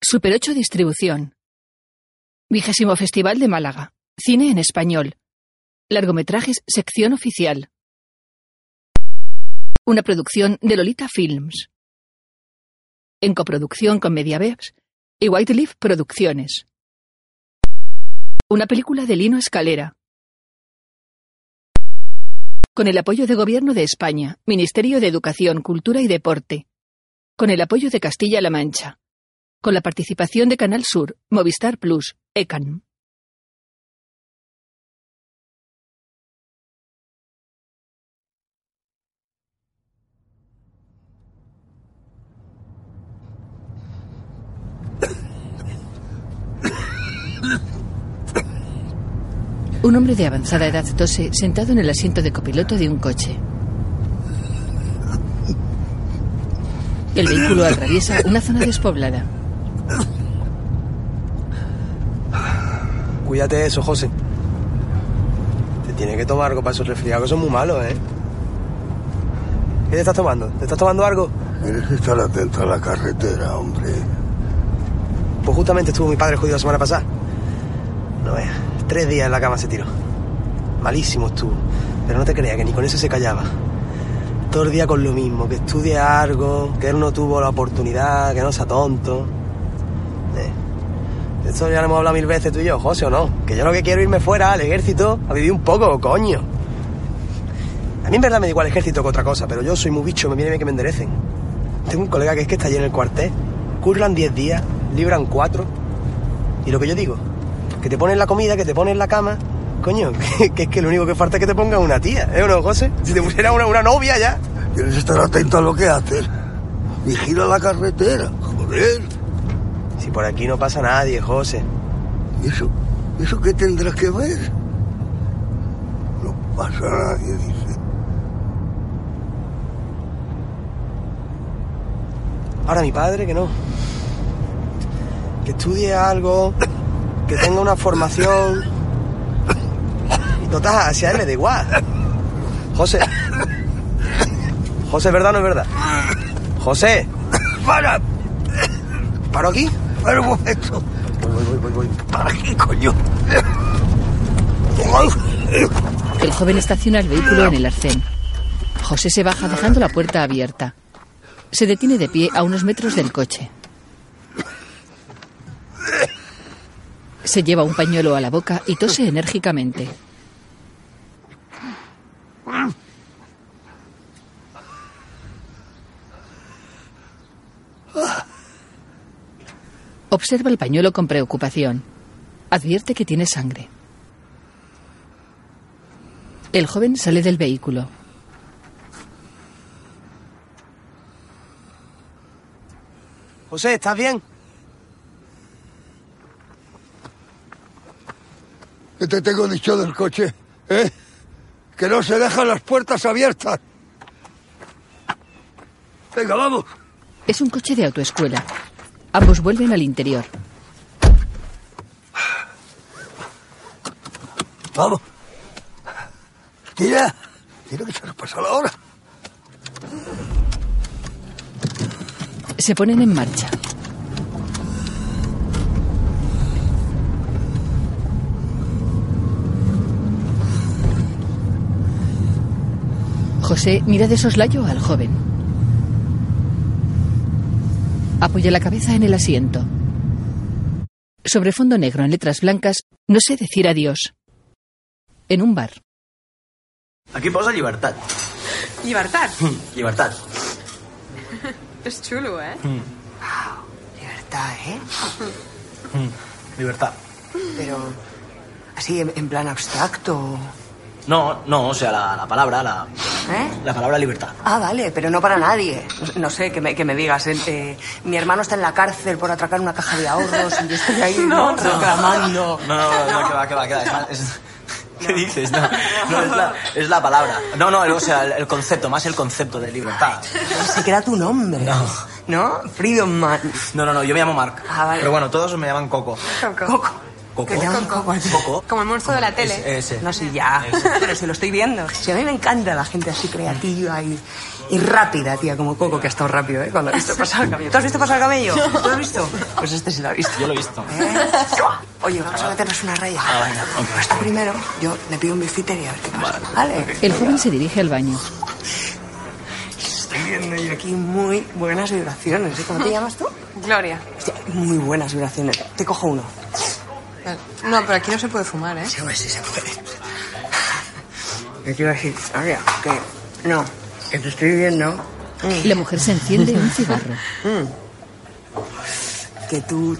Super 8 Distribución. Vigésimo Festival de Málaga. Cine en español. Largometrajes Sección Oficial. Una producción de Lolita Films. En coproducción con Mediavex y Whiteleaf Producciones. Una película de Lino Escalera. Con el apoyo de Gobierno de España, Ministerio de Educación, Cultura y Deporte. Con el apoyo de Castilla-La Mancha. Con la participación de Canal Sur, Movistar Plus, ECAN. Un hombre de avanzada edad tose sentado en el asiento de copiloto de un coche. El vehículo atraviesa una zona despoblada. Cuídate de eso, José. Te tiene que tomar algo para esos resfriados, que son muy malos, ¿eh? ¿Qué te estás tomando? ¿Te estás tomando algo? Tienes que estar atento a la carretera, hombre. Pues justamente estuvo mi padre jodido la semana pasada. No veas, tres días en la cama se tiró. Malísimo estuvo. Pero no te creas que ni con eso se callaba. Todo el día con lo mismo, que estudie algo, que él no tuvo la oportunidad, que no sea tonto. De Esto ya lo hemos hablado mil veces tú y yo, José, ¿o no? Que yo lo que quiero es irme fuera al ejército a vivir un poco, coño. A mí en verdad me da igual ejército que otra cosa, pero yo soy muy bicho, me viene bien que me enderecen. Tengo un colega que es que está allí en el cuartel, curran 10 días, libran 4. Y lo que yo digo, que te ponen la comida, que te ponen la cama, coño, que, es que lo único que falta es que te pongan una tía, ¿eh no, José? Si te pusiera una, una novia ya. Tienes que estar atento a lo que haces. Vigila la carretera, joder. Si por aquí no pasa nadie, José. ¿Y eso? ¿Eso qué tendrás que ver? No pasa nadie, dice. Ahora mi padre que no. Que estudie algo, que tenga una formación. Y total, si a él le da igual. José. José, ¿verdad o no es verdad? José. ¡Para! ¿Paro aquí? ¡Para un momento! Voy, voy, voy, voy. ¿Para qué, coño? El joven estaciona el vehículo en el arcén. José se baja dejando la puerta abierta. Se detiene de pie a unos metros del coche. Se lleva un pañuelo a la boca y tose enérgicamente. Observa el pañuelo con preocupación. Advierte que tiene sangre. El joven sale del vehículo. José, ¿estás bien? ¿Qué te tengo dicho del coche? ¿Eh? Que no se dejan las puertas abiertas. Venga, vamos. Es un coche de autoescuela. Ambos vuelven al interior. Vamos. Tira. Tira que se nos pasa la hora. Se ponen en marcha. José mira de soslayo al joven. Apoya la cabeza en el asiento. Sobre fondo negro en letras blancas, no sé decir adiós. En un bar. Aquí posa llibertat. Llibertat. Llibertat. És xulo, eh? Libertad, ¿eh? Libertad. Pero así, en, en plan abstracto. No, no, o sea, la, la palabra, la, ¿Eh? la palabra libertad. Ah, vale, pero no para nadie. No, no sé, que me, que me digas. eh, eh, mi hermano está en la cárcel por atracar una caja de ahorros y yo estoy ahí ¿no? reclamando. No, no, no, que va, que va, que va. es más- es- ¿Qué dices? No, no es, la, es la palabra. No, no, o sea, el, el concepto, más el concepto de libertad. Se queda tu nombre. No. ¿No? Freedom Man. No, no, no, yo me llamo Mark. Ah, vale. Pero bueno, todos me llaman Coco. Coco. Coco. Coco. Coco. Como el monstruo de la tele. Ese. No, sí, ya. Pero si lo estoy viendo. Si a mí me encanta la gente así creativa y, Y rápida, tía, como Coco, que ha estado rápido, ¿eh? Cuando ha visto pasar el camello. ¿Tú has visto pasar el camello? ¿Tú lo has visto? Pues este sí lo ha visto. Yo lo he visto. ¿Eh? Oye, vamos a meternos una raya. Ah, venga, ok. Pues primero, yo le pido un bifiter y a ver qué pasa. Vale. El joven se dirige al baño. Estoy viendo yo aquí muy buenas vibraciones. ¿eh? ¿Cómo te llamas tú? Gloria. Hostia, muy buenas vibraciones. Te cojo uno. No, pero aquí no se puede fumar, ¿eh? Sí, hombre, sí se puede. ¿Qué te iba a decir? Que no, que te estoy viendo La mujer se enciende un cigarro. que tú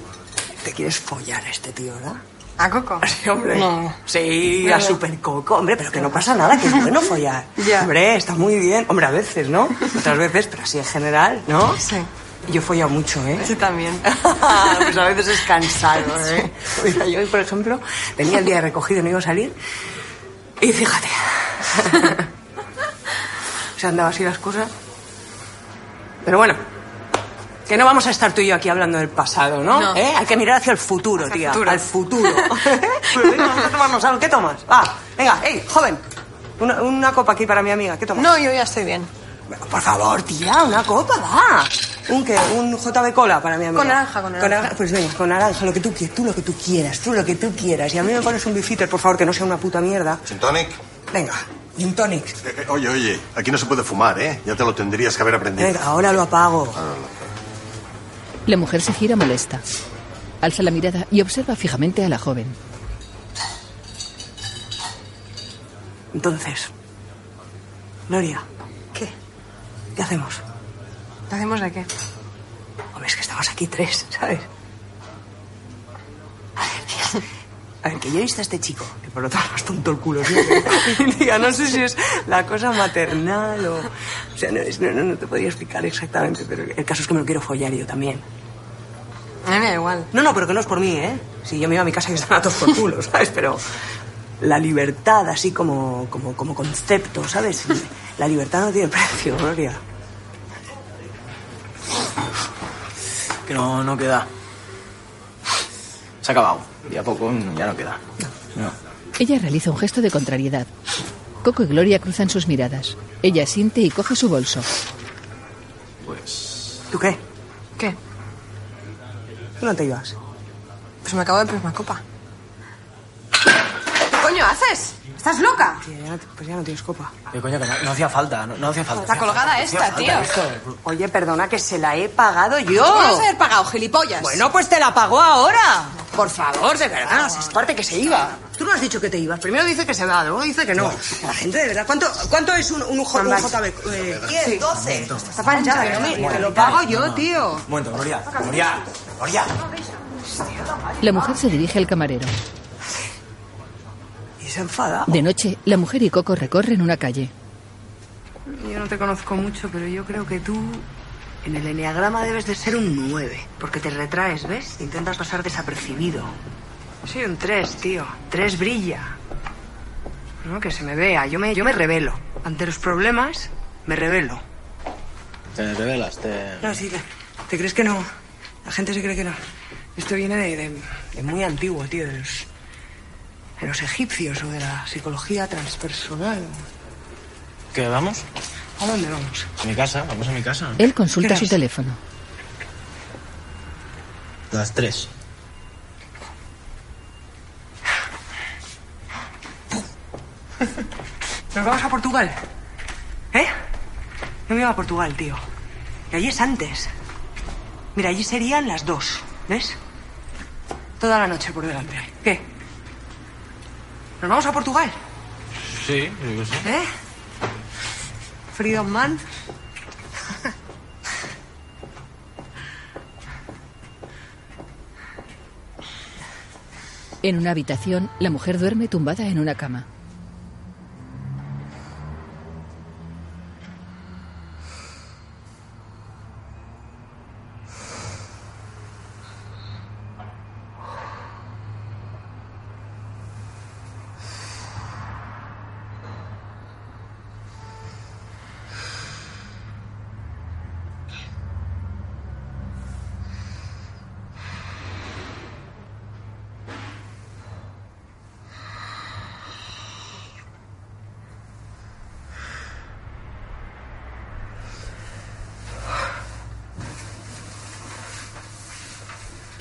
te quieres follar a este tío, ¿verdad? ¿A Coco? Sí, hombre. No. Sí, a Super Coco. Hombre, pero que no pasa nada, que es bueno follar. Ya. Hombre, está muy bien. Hombre, a veces, ¿no? Otras veces, pero así en general, ¿no? Sí. Yo he follado mucho, ¿eh? Sí, también. pues a veces es cansado, ¿eh? Mira, yo hoy, por ejemplo, tenía el día de recogido, no iba a salir. Y fíjate. Se han dado así las cosas. Pero bueno, que no vamos a estar tú y yo aquí hablando del pasado, ¿no? No. ¿Eh? Hay que mirar hacia el futuro, Hacia el tía. futuro. Al futuro. pues vamos a tomarnos algo. ¿Qué tomas? Va, venga, hey, joven. Una, una copa aquí para mi amiga. ¿Qué tomas? No, yo ya estoy bien. Por favor, tía, una copa, va. ¿Un qué? ¿Un JB Cola para mi amiga? Con naranja, con naranja. Pues venga, con naranja, lo que tú quieras, tú lo que tú quieras, tú lo que tú quieras. Y a mí me pones un bifiter, por favor, que no sea una puta mierda. ¿Gin tonic? Venga, y un tonic. Eh, eh, oye, oye, aquí no se puede fumar, ¿eh? Ya te lo tendrías que haber aprendido. Venga, ahora lo apago. La mujer se gira molesta. Alza la mirada y observa fijamente a la joven. Entonces, Gloria, ¿Qué? ¿qué hacemos? ¿Qué hacemos de qué? Hombre, es que estamos aquí tres, ¿sabes? A ver. A ver, que yo he visto a este chico, que por lo tanto es tonto el culo, ¿sí? Tía, no sé si es la cosa maternal o... O sea, no, no, no, no te podría explicar exactamente, pero el caso es que me lo quiero follar yo también. A mí me da igual. No, no, pero que no es por mí, ¿eh? Si yo me iba a mi casa y están a todos por culo, ¿sabes? Pero la libertad, así como, como, como concepto, ¿sabes? La libertad no tiene precio, Gloria. Que no, no queda. Se ha acabado. Y a poco ya no queda. No. Ella realiza un gesto de contrariedad. Coco y Gloria cruzan sus miradas. Ella siente y coge su bolso. Pues. ¿Tú qué? ¿Qué? ¿Tú no te ibas? Pues me acabo de pedir una copa. ¿Qué coño haces? ¿Estás loca? Tía, ya no, pues ya no tienes copa. Eh, coño, que no, no hacía falta. No, no hacía falta. Está colgada esta, tío. Oye, perdona, que se la he pagado yo. ¿Cómo vas a haber pagado, gilipollas? Bueno, pues te la pagó ahora. Por favor, de verdad, es parte que se iba. Tú no has dicho que te ibas. Primero dice que se va, luego dice que no. La gente, de verdad, ¿cuánto, cuánto es un, un, J- un JB? Eh, 10, 12. Está panchada, que no me- te lo pago yo, tío. Un momento, Gloria. Gloria. Gloria. La mujer se dirige al camarero. Se enfada. De noche, la mujer y Coco recorren una calle. Yo no te conozco mucho, pero yo creo que tú en el enneagrama debes de ser un 9, porque te retraes, ¿ves? Intentas pasar desapercibido. Soy un 3, tío. 3 brilla. No, que se me vea. Yo me, yo me revelo. Ante los problemas, me revelo. Te revelas, te. No, sí, te, ¿te crees que no? La gente se cree que no. Esto viene de, de- de muy antiguo, tío, de los, de los egipcios o de la psicología transpersonal. ¿Qué, vamos? ¿A dónde vamos? A mi casa, vamos a mi casa. Él consulta ¿Qué su teléfono. Las tres. Nos vamos a Portugal. ¿Eh? Yo me iba a Portugal, tío. Y allí es antes. Mira, allí serían las dos. ¿Ves? Toda la noche por delante. ¿Qué? ¿Nos vamos a Portugal? Sí, yo sí. ¿Eh? Freedom Man. En una habitación, la mujer duerme tumbada en una cama.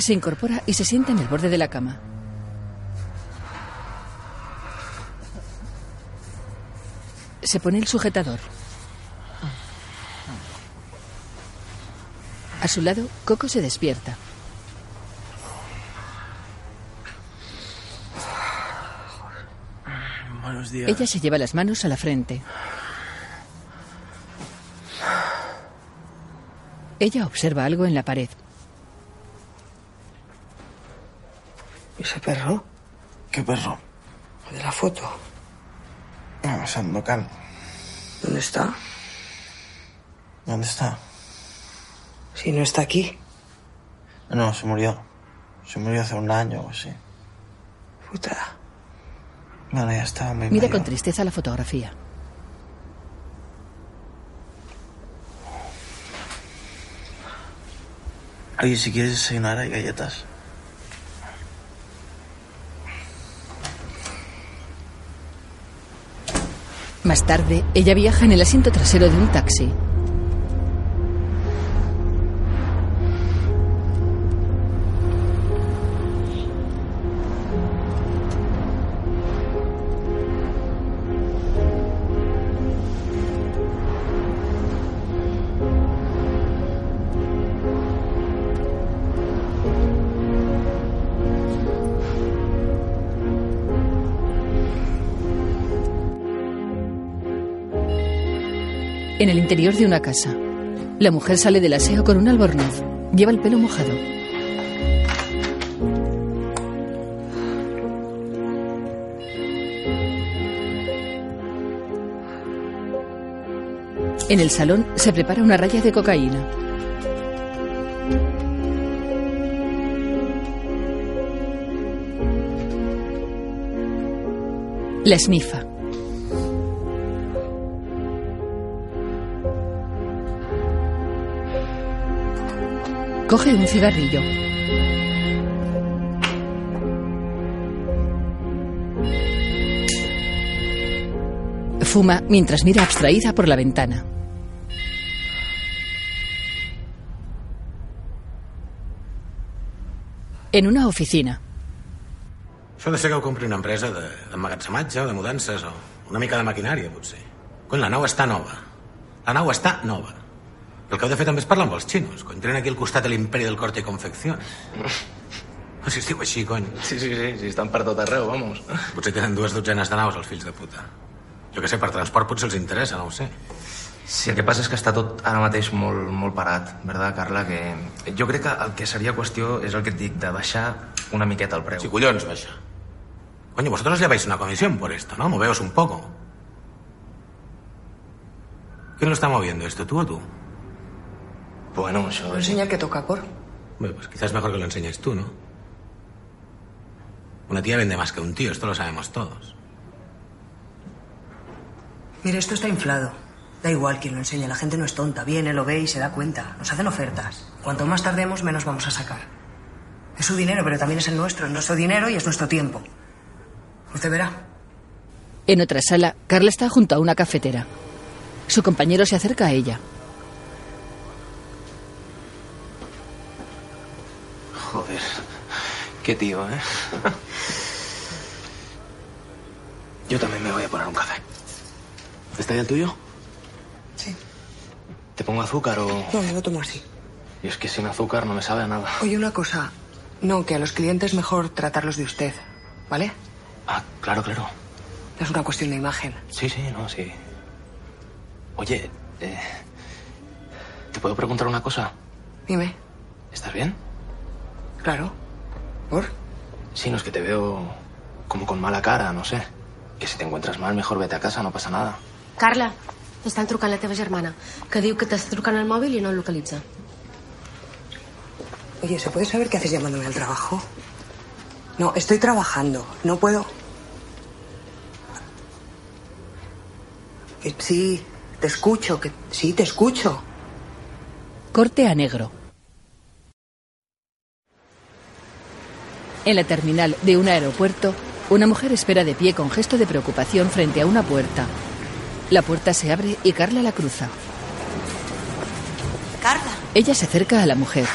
Se incorpora y se sienta en el borde de la cama. Se pone el sujetador. A su lado, Coco se despierta. Buenos días. Ella se lleva las manos a la frente. Ella observa algo en la pared. ¿Ese perro? ¿Qué perro? El de la foto. Ah, Sandokan. ¿Dónde está? ¿Dónde está? Si no está aquí. No, se murió. Se murió hace un año o así. Puta. Bueno, ya muy Mira mayor. con tristeza la fotografía. Oye, si quieres desayunar hay galletas. Más tarde, ella viaja en el asiento trasero de un taxi. En el interior de una casa. La mujer sale del aseo con un albornoz. Lleva el pelo mojado. En el salón se prepara una raya de cocaína. La esnifa. Coge un cigarrillo. Fuma mientras mira abstraída por la ventana. En una oficina. Això de ser que ho una empresa de- d'emmagatzematge o de mudances o una mica de maquinària, potser. Cony, la nau està nova. La nau està nova. El que heu de fer també és parlar amb els xinos. Cony, tenen aquí al costat de l'imperi del corte i confecció. No sé si es diu així, cony. Sí, sí, sí, sí, estan per tot arreu, vamos. Potser tenen dues dotzenes de naus, els fills de puta. Jo que sé, per transport potser els interessa, no ho sé. Sí, el que passa és que està tot ara mateix molt, molt parat, verdad, Carla? Que jo crec que el que seria qüestió és el que et dic, de baixar una miqueta el preu. Si collons, baixa. Coño, vosotros lleváis una comisión por esto, ¿no? Moveos un poco. ¿Quién lo está moviendo esto, tú o tú? Bueno, això... Enseña el que toca, por. Bueno, pues quizás es mejor que lo enseñes tú, ¿no? Una tía vende más que un tío, esto lo sabemos todos. Mire, esto está inflado. Da igual quien lo enseñe, la gente no es tonta. Viene, lo ve y se da cuenta. Nos hacen ofertas. Cuanto más tardemos, menos vamos a sacar. Es su dinero, pero también es el nuestro. Es nuestro dinero y es nuestro tiempo. Usted verá. En otra sala, Carla está junto a una cafetera. Su compañero se acerca a ella. Qué tío, ¿eh? Yo también me voy a poner un café. ¿Está ya el tuyo? Sí. ¿Te pongo azúcar o...? No, yo lo tomo así. Y es que sin azúcar no me sabe a nada. Oye, una cosa. No, que a los clientes mejor tratarlos de usted. ¿Vale? Ah, claro, claro. Es una cuestión de imagen. Sí, sí, no, sí. Oye, eh, ¿te puedo preguntar una cosa? Dime. ¿Estás bien? Claro. ¿Por? Sí, no es que te veo como con mala cara, no sé. Que si te encuentras mal, mejor vete a casa, no pasa nada. Carla, t'estan trucant la teva germana, que diu que t'està trucant al mòbil i no el localitza. Oye, ¿se puede saber qué haces llamándome al trabajo? No, estoy trabajando. No puedo. Que sí, te escucho. Que sí, te escucho. Corte a negro. En la terminal de un aeropuerto, una mujer espera de pie con gesto de preocupación frente a una puerta. La puerta se abre y Carla la cruza. Carla. Ella se acerca a la mujer.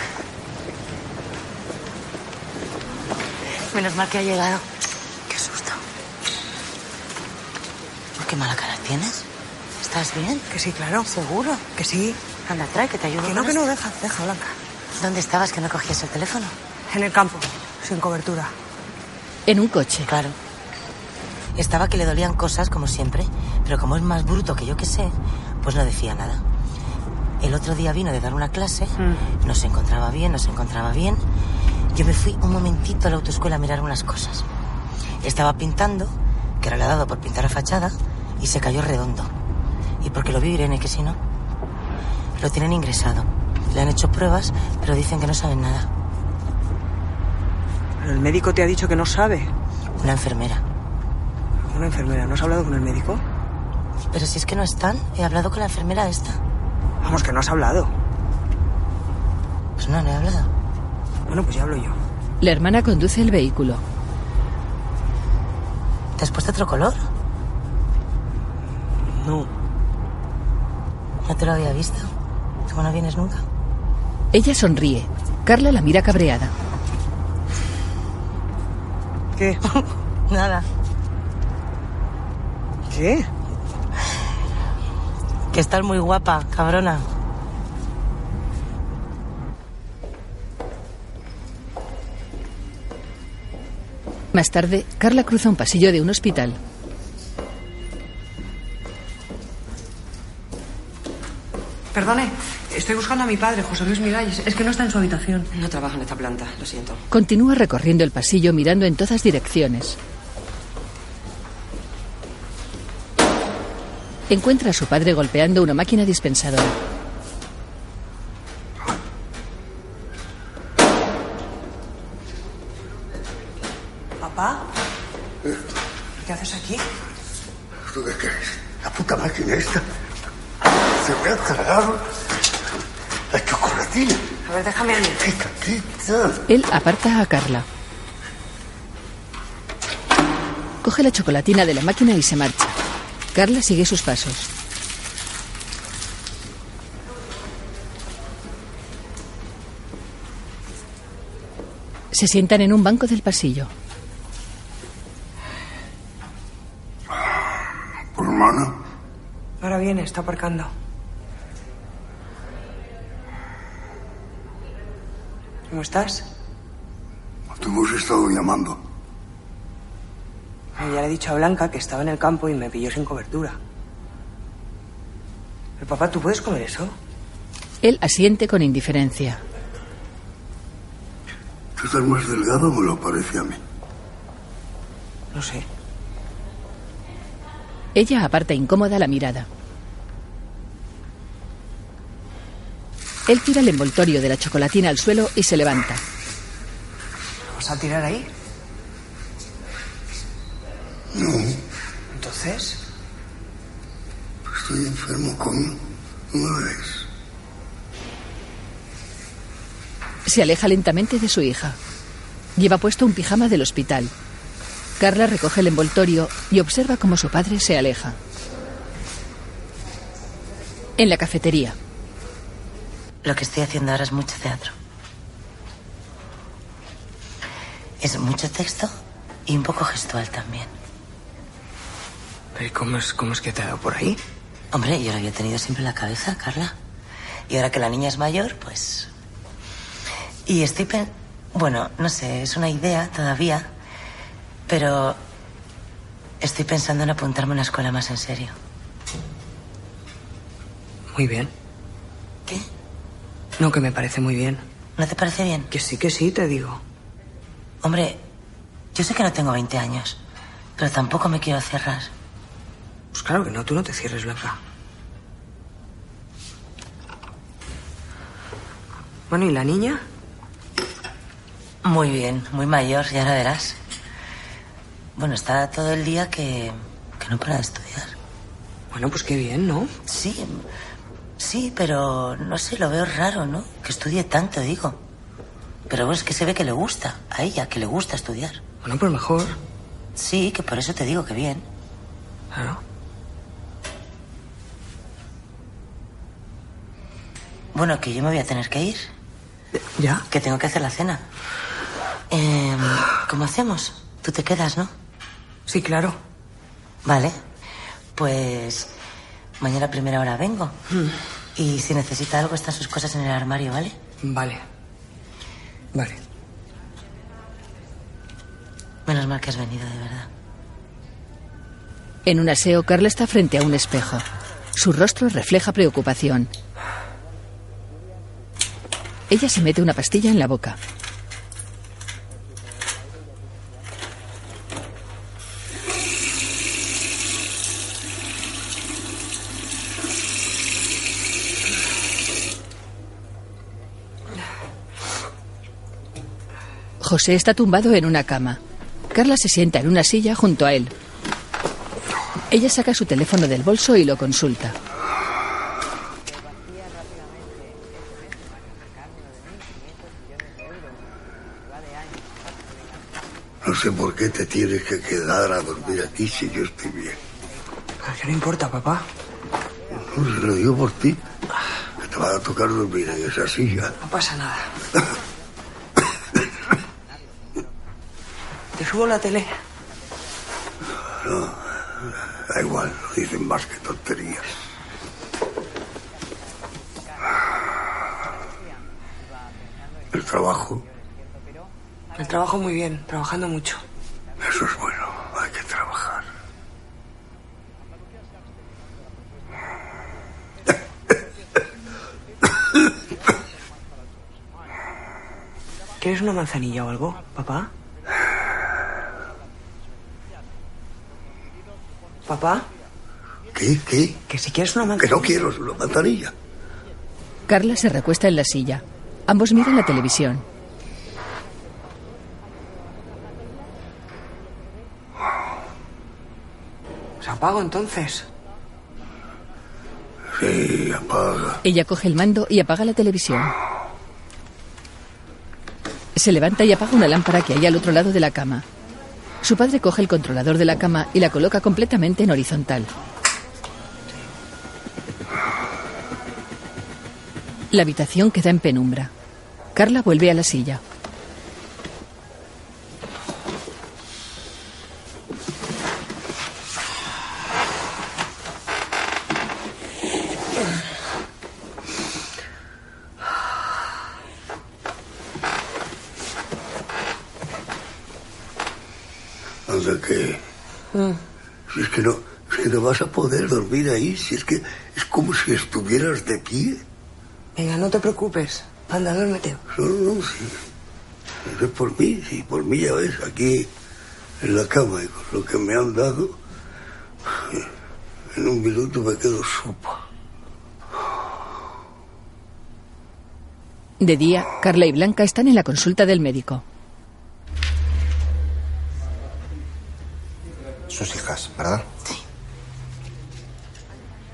Menos mal que ha llegado. Qué susto. ¿Por qué mala cara tienes? ¿Estás bien? Que sí, claro. ¿Seguro? Que sí. Anda, trae, que te ayudo. Que no, que no, deja, deja, Blanca. ¿Dónde estabas que no cogías el teléfono? En el campo, sin cobertura. En un coche. Claro. Estaba que le dolían cosas, como siempre, pero como es más bruto que yo que sé, pues no decía nada. El otro día vino de dar una clase, Mm. no se encontraba bien, no se encontraba bien. Yo me fui un momentito a la autoescuela a mirar unas cosas. Estaba pintando, que ahora le ha dado por pintar a fachada, y se cayó redondo. Y porque lo vio Irene, que si no. Lo tienen ingresado. Le han hecho pruebas, pero dicen que no saben nada. El médico te ha dicho que no sabe. Una enfermera. Una enfermera. ¿No has hablado con el médico? Pero si es que no están, he hablado con la enfermera esta. Vamos, que no has hablado. Pues no, no he hablado. Bueno, pues ya hablo yo. La hermana conduce el vehículo. ¿Te has puesto otro color? No. No te lo había visto. ¿Cómo no vienes nunca? Ella sonríe. Carla la mira cabreada. Nada. ¿Qué? Que estás muy guapa, cabrona. Más tarde, Carla cruza un pasillo de un hospital. Perdone, estoy buscando a mi padre, José Luis Miralles. Es que no está en su habitación. No trabaja en esta planta, lo siento. Continúa recorriendo el pasillo mirando en todas direcciones. Encuentra a su padre golpeando una máquina dispensadora. ¿Papá? ¿Qué haces aquí? ¿Tú qué crees? La puta máquina esta. Se me ha tragado la chocolatina. A ver, déjame a mí. Quita, quita. Él aparta a Carla. Coge la chocolatina de la máquina y se marcha. Carla sigue sus pasos. Se sientan en un banco del pasillo. Por hermana, Ahora viene, está aparcando. ¿Cómo estás? Estado llamando. Ya le he dicho a Blanca que estaba en el campo y me pilló sin cobertura. Pero papá, ¿tú puedes comer eso? Él asiente con indiferencia. Tú estás más delgado, me lo parece a mí. No sé. Ella aparta incómoda la mirada. Él tira el envoltorio de la chocolatina al suelo y se levanta. ¿Vas a tirar ahí? No, Entonces, estoy enfermo, coño. ¿No ves? Se aleja lentamente de su hija. Lleva puesto un pijama del hospital. Carla recoge el envoltorio y observa cómo su padre se aleja. En la cafetería, Lo que estoy haciendo ahora es mucho teatro. Es mucho texto y un poco gestual también. ¿pero ¿y cómo es, cómo es que te ha dado por ahí? Hombre, yo lo había tenido siempre en la cabeza, Carla. Y ahora que la niña es mayor, pues... Y estoy. Bueno, no sé, es una idea todavía, pero estoy pensando en apuntarme a una escuela más en serio. Muy bien. ¿Qué? No, que me parece muy bien. ¿No te parece bien? Que sí, que sí, te digo. Hombre, yo sé que no tengo 20 años, pero tampoco me quiero cerrar. Pues claro que no, tú no te cierres, Blanca. Bueno, ¿y la niña? Muy bien, muy mayor, ya la verás. Bueno, está todo el día que, que no para de estudiar. Bueno, pues qué bien, ¿no? Sí, sí, pero no sé, lo veo raro, ¿no? Que estudie tanto, digo. Pero es que se ve que le gusta, a ella, que le gusta estudiar. Bueno, pues mejor. Sí, que por eso te digo que bien. Claro. Bueno, que yo me voy a tener que ir. ¿Ya? Que tengo que hacer la cena. Eh, ¿Cómo hacemos? Tú te quedas, ¿no? Sí, claro. Vale. Pues mañana a primera hora vengo. Y si necesita algo, están sus cosas en el armario, ¿vale? Vale. Vale. Menos mal que has venido, de verdad. En un aseo, Carla está frente a un espejo. Su rostro refleja preocupación. Ella se mete una pastilla en la boca. José está tumbado en una cama. Carla se sienta en una silla junto a él. Ella saca su teléfono del bolso y lo consulta. No sé por qué te tienes que quedar a dormir aquí si yo estoy bien. ¿A qué no importa, papá? No, se lo digo por ti. Que te va a tocar dormir en esa silla. No pasa nada. Subo la tele. No, da igual, no dicen más que tonterías. El trabajo, El trabajo muy bien, trabajando mucho. eso es bueno, hay que trabajar. ¿Quieres una manzanilla o algo, papá? ¿Papá? ¿Qué? ¿Qué? Que si quieres una Que manzanilla. no quiero una manzanilla. Carla se recuesta en la silla. Ambos miran la televisión. ¿Se apago entonces? Sí, apaga. Ella coge el mando y apaga la televisión. Se levanta y apaga una lámpara que hay al otro lado de la cama. Su padre coge el controlador de la cama y la coloca completamente en horizontal. La habitación queda en penumbra. Carla vuelve a la silla. Anda que... Si es que no, es que no vas a poder si es que es como si estuvieras de pie. Venga, no te preocupes. Anda, duérmete. No, no, sí. No es por mí, sí, por mí ya ves, aquí en la cama y con lo que me han dado, en un minuto me quedo sopa. De día, Carla y Blanca están en la consulta del médico. Sus hijas, ¿verdad? Sí.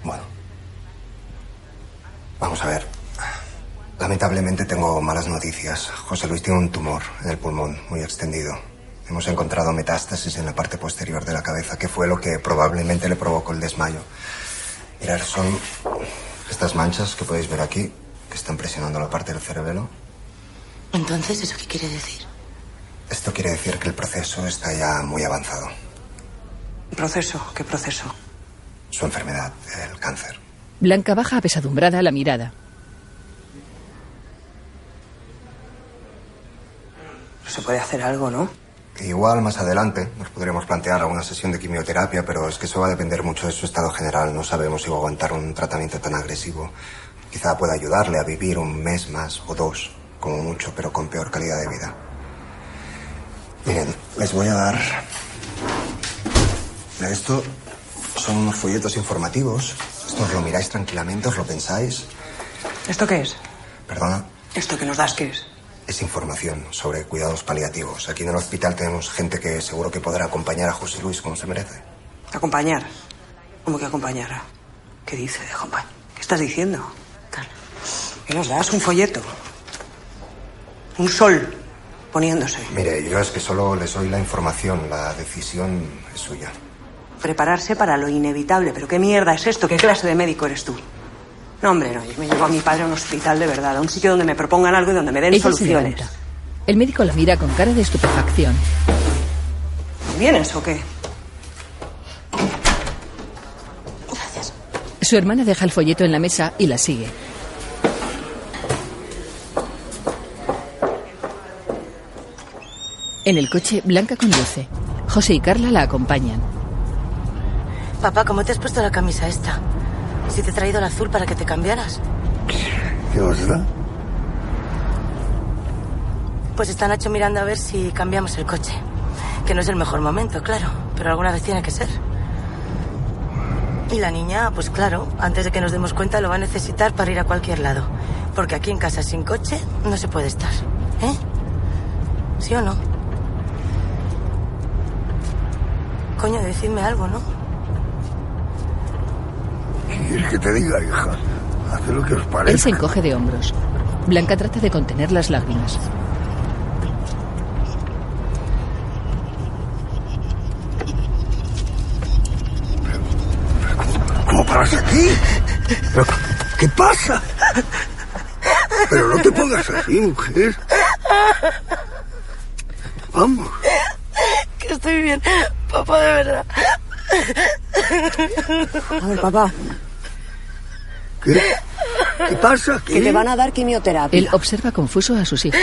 Bueno. Vamos a ver. Lamentablemente tengo malas noticias. José Luis tiene un tumor en el pulmón muy extendido. Hemos encontrado metástasis en la parte posterior de la cabeza, que fue lo que probablemente le provocó el desmayo. Mirad, son estas manchas que podéis ver aquí, que están presionando la parte del cerebelo. Entonces, ¿eso qué quiere decir? Esto quiere decir que el proceso está ya muy avanzado. ¿Proceso? ¿Qué proceso? Su enfermedad, el cáncer. Blanca baja apesadumbrada la mirada. Se puede hacer algo, ¿no? Igual más adelante nos podríamos plantear alguna sesión de quimioterapia, pero es que eso va a depender mucho de su estado general. No sabemos si va a aguantar un tratamiento tan agresivo. Quizá pueda ayudarle a vivir un mes más o dos, como mucho, pero con peor calidad de vida. Miren, les voy a dar... Mira, Esto son unos folletos informativos. Esto os lo miráis tranquilamente, os lo pensáis. ¿Esto qué es? Perdona. ¿Esto que nos das qué es? Es información sobre cuidados paliativos. Aquí en el hospital tenemos gente que seguro que podrá acompañar a José Luis como se merece. ¿Acompañar? ¿Cómo que acompañar? ¿Qué dice de acompañar? ¿Qué estás diciendo? ¿Qué nos das? Un folleto. Un sol poniéndose. Mire, yo es que solo les doy la información. La decisión es suya. Prepararse para lo inevitable. ¿Pero qué mierda es esto? ¿Qué clase de médico eres tú? No, hombre, no. Yo me llevo a mi padre a un hospital de verdad, a un sitio donde me propongan algo y donde me den Ella soluciones. El médico la mira con cara de estupefacción. ¿Vienes o qué? Su hermana deja el folleto en la mesa y la sigue. En el coche, Blanca conduce. José y Carla la acompañan. Papá, ¿cómo te has puesto la camisa esta? Si te he traído el azul para que te cambiaras. ¿Qué os da? Pues está Nacho mirando a ver si cambiamos el coche. Que no es el mejor momento, claro, pero alguna vez tiene que ser. Y la niña, pues claro, antes de que nos demos cuenta lo va a necesitar para ir a cualquier lado. Porque aquí en casa sin coche no se puede estar. ¿Eh? ¿Sí o no? Coño, decidme algo, ¿no? ¿Quieres que te diga, hija? Haz lo que os Él se parezca. encoge de hombros. Blanca trata de contener las lágrimas. ¿Cómo paras aquí? ¿Pero ¿Qué pasa? Pero no te pongas así, mujer. Vamos. Que estoy bien, papá, de verdad. A ver, papá, ¿Qué? ¿Qué pasa? que te van a dar quimioterapia. Él observa confuso a sus hijos.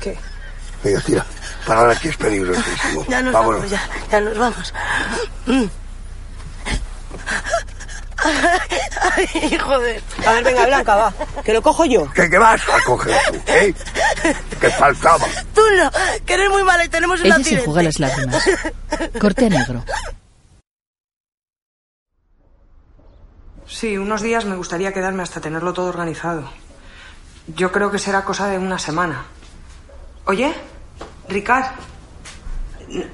¿Qué? Venga, tira. Parar aquí es peligrosísimo. Ya nos Vámonos. vamos, ya, ya nos vamos. Ay, joder. A ver, venga, Blanca, va. Que lo cojo yo. ¿Qué, qué vas a coger tú? ¿Eh? ¿Qué faltaba? Tú no, que eres muy mala y tenemos un Ella se enjuga las lágrimas. Corte a negro. Sí, unos días me gustaría quedarme hasta tenerlo todo organizado. Yo creo que será cosa de una semana. Oye, Ricard,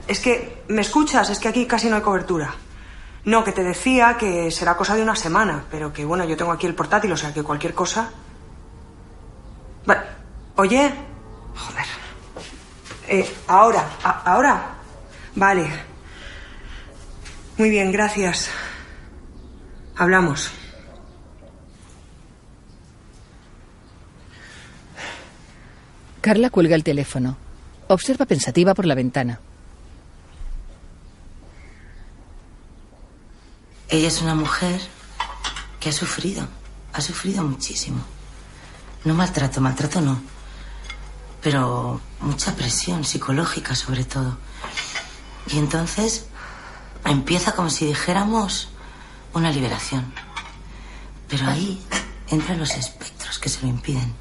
es que, ¿me escuchas? Es que aquí casi no hay cobertura. No, que te decía que será cosa de una semana, pero que bueno, yo tengo aquí el portátil, o sea que cualquier cosa. Vale. Oye, joder. Eh, ahora, ahora. Vale. Muy bien, gracias. Hablamos. Carla cuelga el teléfono. Observa pensativa por la ventana. Ella es una mujer que ha sufrido, ha sufrido muchísimo. No maltrato, maltrato no. Pero mucha presión psicológica sobre todo. Y entonces empieza como si dijéramos una liberación. Pero ahí entran los espectros que se lo impiden.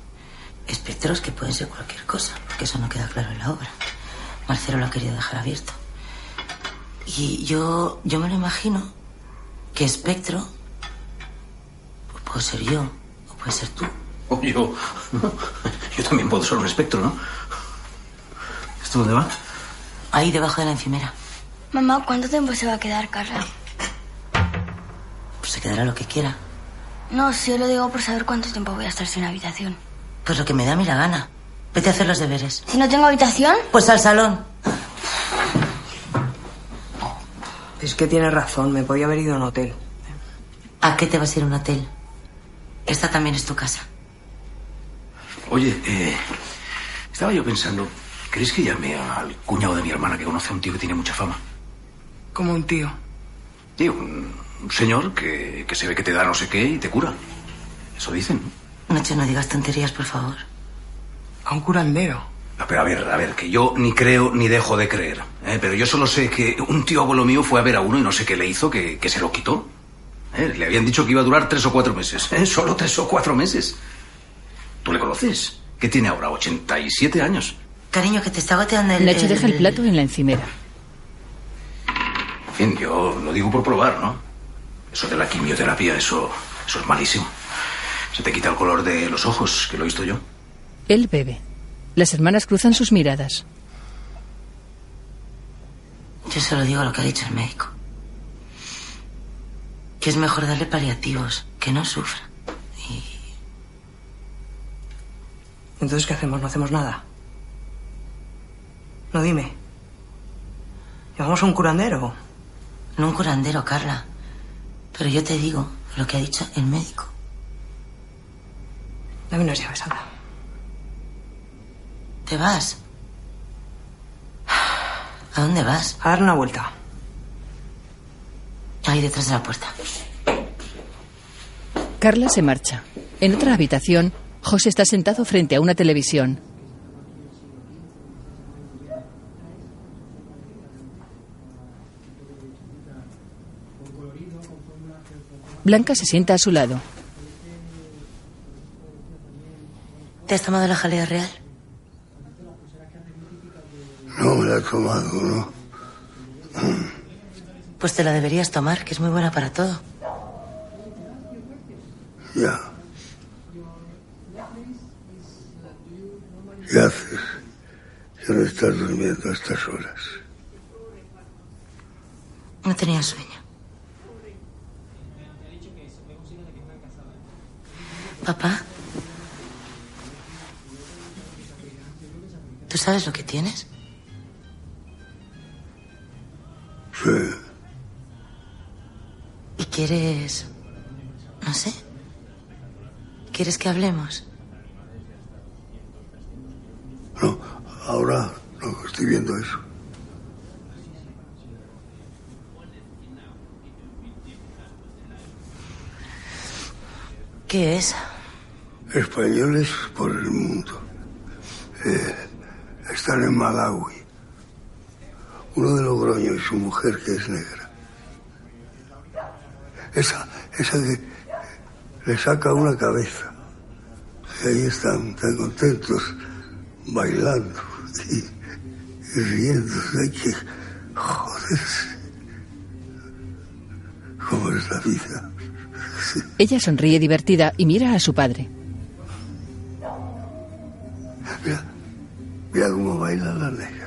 Espectros que pueden ser cualquier cosa, porque eso no queda claro en la obra. Marcelo lo ha querido dejar abierto. Y yo, yo me lo imagino que espectro pues puedo ser yo o puede ser tú. O yo. Yo también puedo ser un espectro, ¿no? ¿Esto dónde va? Ahí debajo de la encimera. Mamá, ¿cuánto tiempo se va a quedar Carla? Pues se quedará lo que quiera. No, si yo lo digo por saber cuánto tiempo voy a estar sin habitación. Pues lo que me da a mí la gana. Vete a hacer los deberes. Si no tengo habitación, Pues al salón. Es que tiene razón, me podía haber ido a un hotel. ¿A qué te vas a ir a un hotel? Esta también es tu casa. Oye, eh, estaba yo pensando, ¿crees que llame al cuñado de mi hermana que conoce a un tío que tiene mucha fama? Como un tío. Tío, un, un señor que, que se ve que te da no sé qué y te cura. Eso dicen. ¿no? Nacho, no digas tonterías, por favor. A un curandero. No, pero a ver, a ver, que yo ni creo ni dejo de creer. ¿Eh? Pero yo solo sé que un tío abuelo mío fue a ver a uno y no sé qué le hizo, que, que se lo quitó. ¿eh? Le habían dicho que iba a durar tres o cuatro meses. ¿eh? Solo tres o cuatro meses. ¿Tú le conoces? ¿Qué tiene ahora? ¿87 años? Cariño, que te está goteando el... Nacho deja el plato en la encimera. En fin, yo lo digo por probar, ¿no? Eso de la quimioterapia, eso, eso es malísimo. Se te quita el color de los ojos, que lo he visto yo. Él bebe. Las hermanas cruzan sus miradas. Yo solo digo lo que ha dicho el médico. Que es mejor darle paliativos, que no sufra. Entonces, ¿qué hacemos? ¿No hacemos nada? No, dime. ¿Llevamos a un curandero? No un curandero, Carla. Pero yo te digo lo que ha dicho el médico. Dame unas llaves, anda. ¿Te vas? ¿A dónde vas? A dar una vuelta. Ahí detrás de la puerta. Carla se marcha. En otra habitación, José está sentado frente a una televisión. Blanca se sienta a su lado. ¿Te has tomado la jalea real? No me la he tomado, ¿no? Pues te la deberías tomar, que es muy buena para todo. Ya. ¿Qué haces? Ya no estás durmiendo a estas horas. No tenía sueño. Papá. ¿Tú sabes lo que tienes? Sí. ¿Y quieres... no sé? ¿Quieres que hablemos? No, ahora no estoy viendo eso. ¿Qué es? Españoles por el mundo. Eh, están en Malawi. Uno de Logroño y su mujer que es negra. Esa, esa que le saca una cabeza. Y ahí están tan contentos, bailando y, y riendo. Hay que joderse. ¿Cómo es la vida? Ella sonríe divertida y mira a su padre. Mira, mira cómo baila la negra.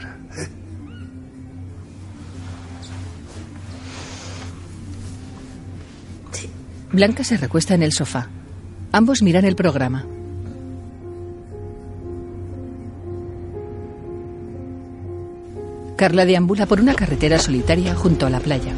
Blanca se recuesta en el sofá. Ambos miran el programa. Carla deambula por una carretera solitaria junto a la playa.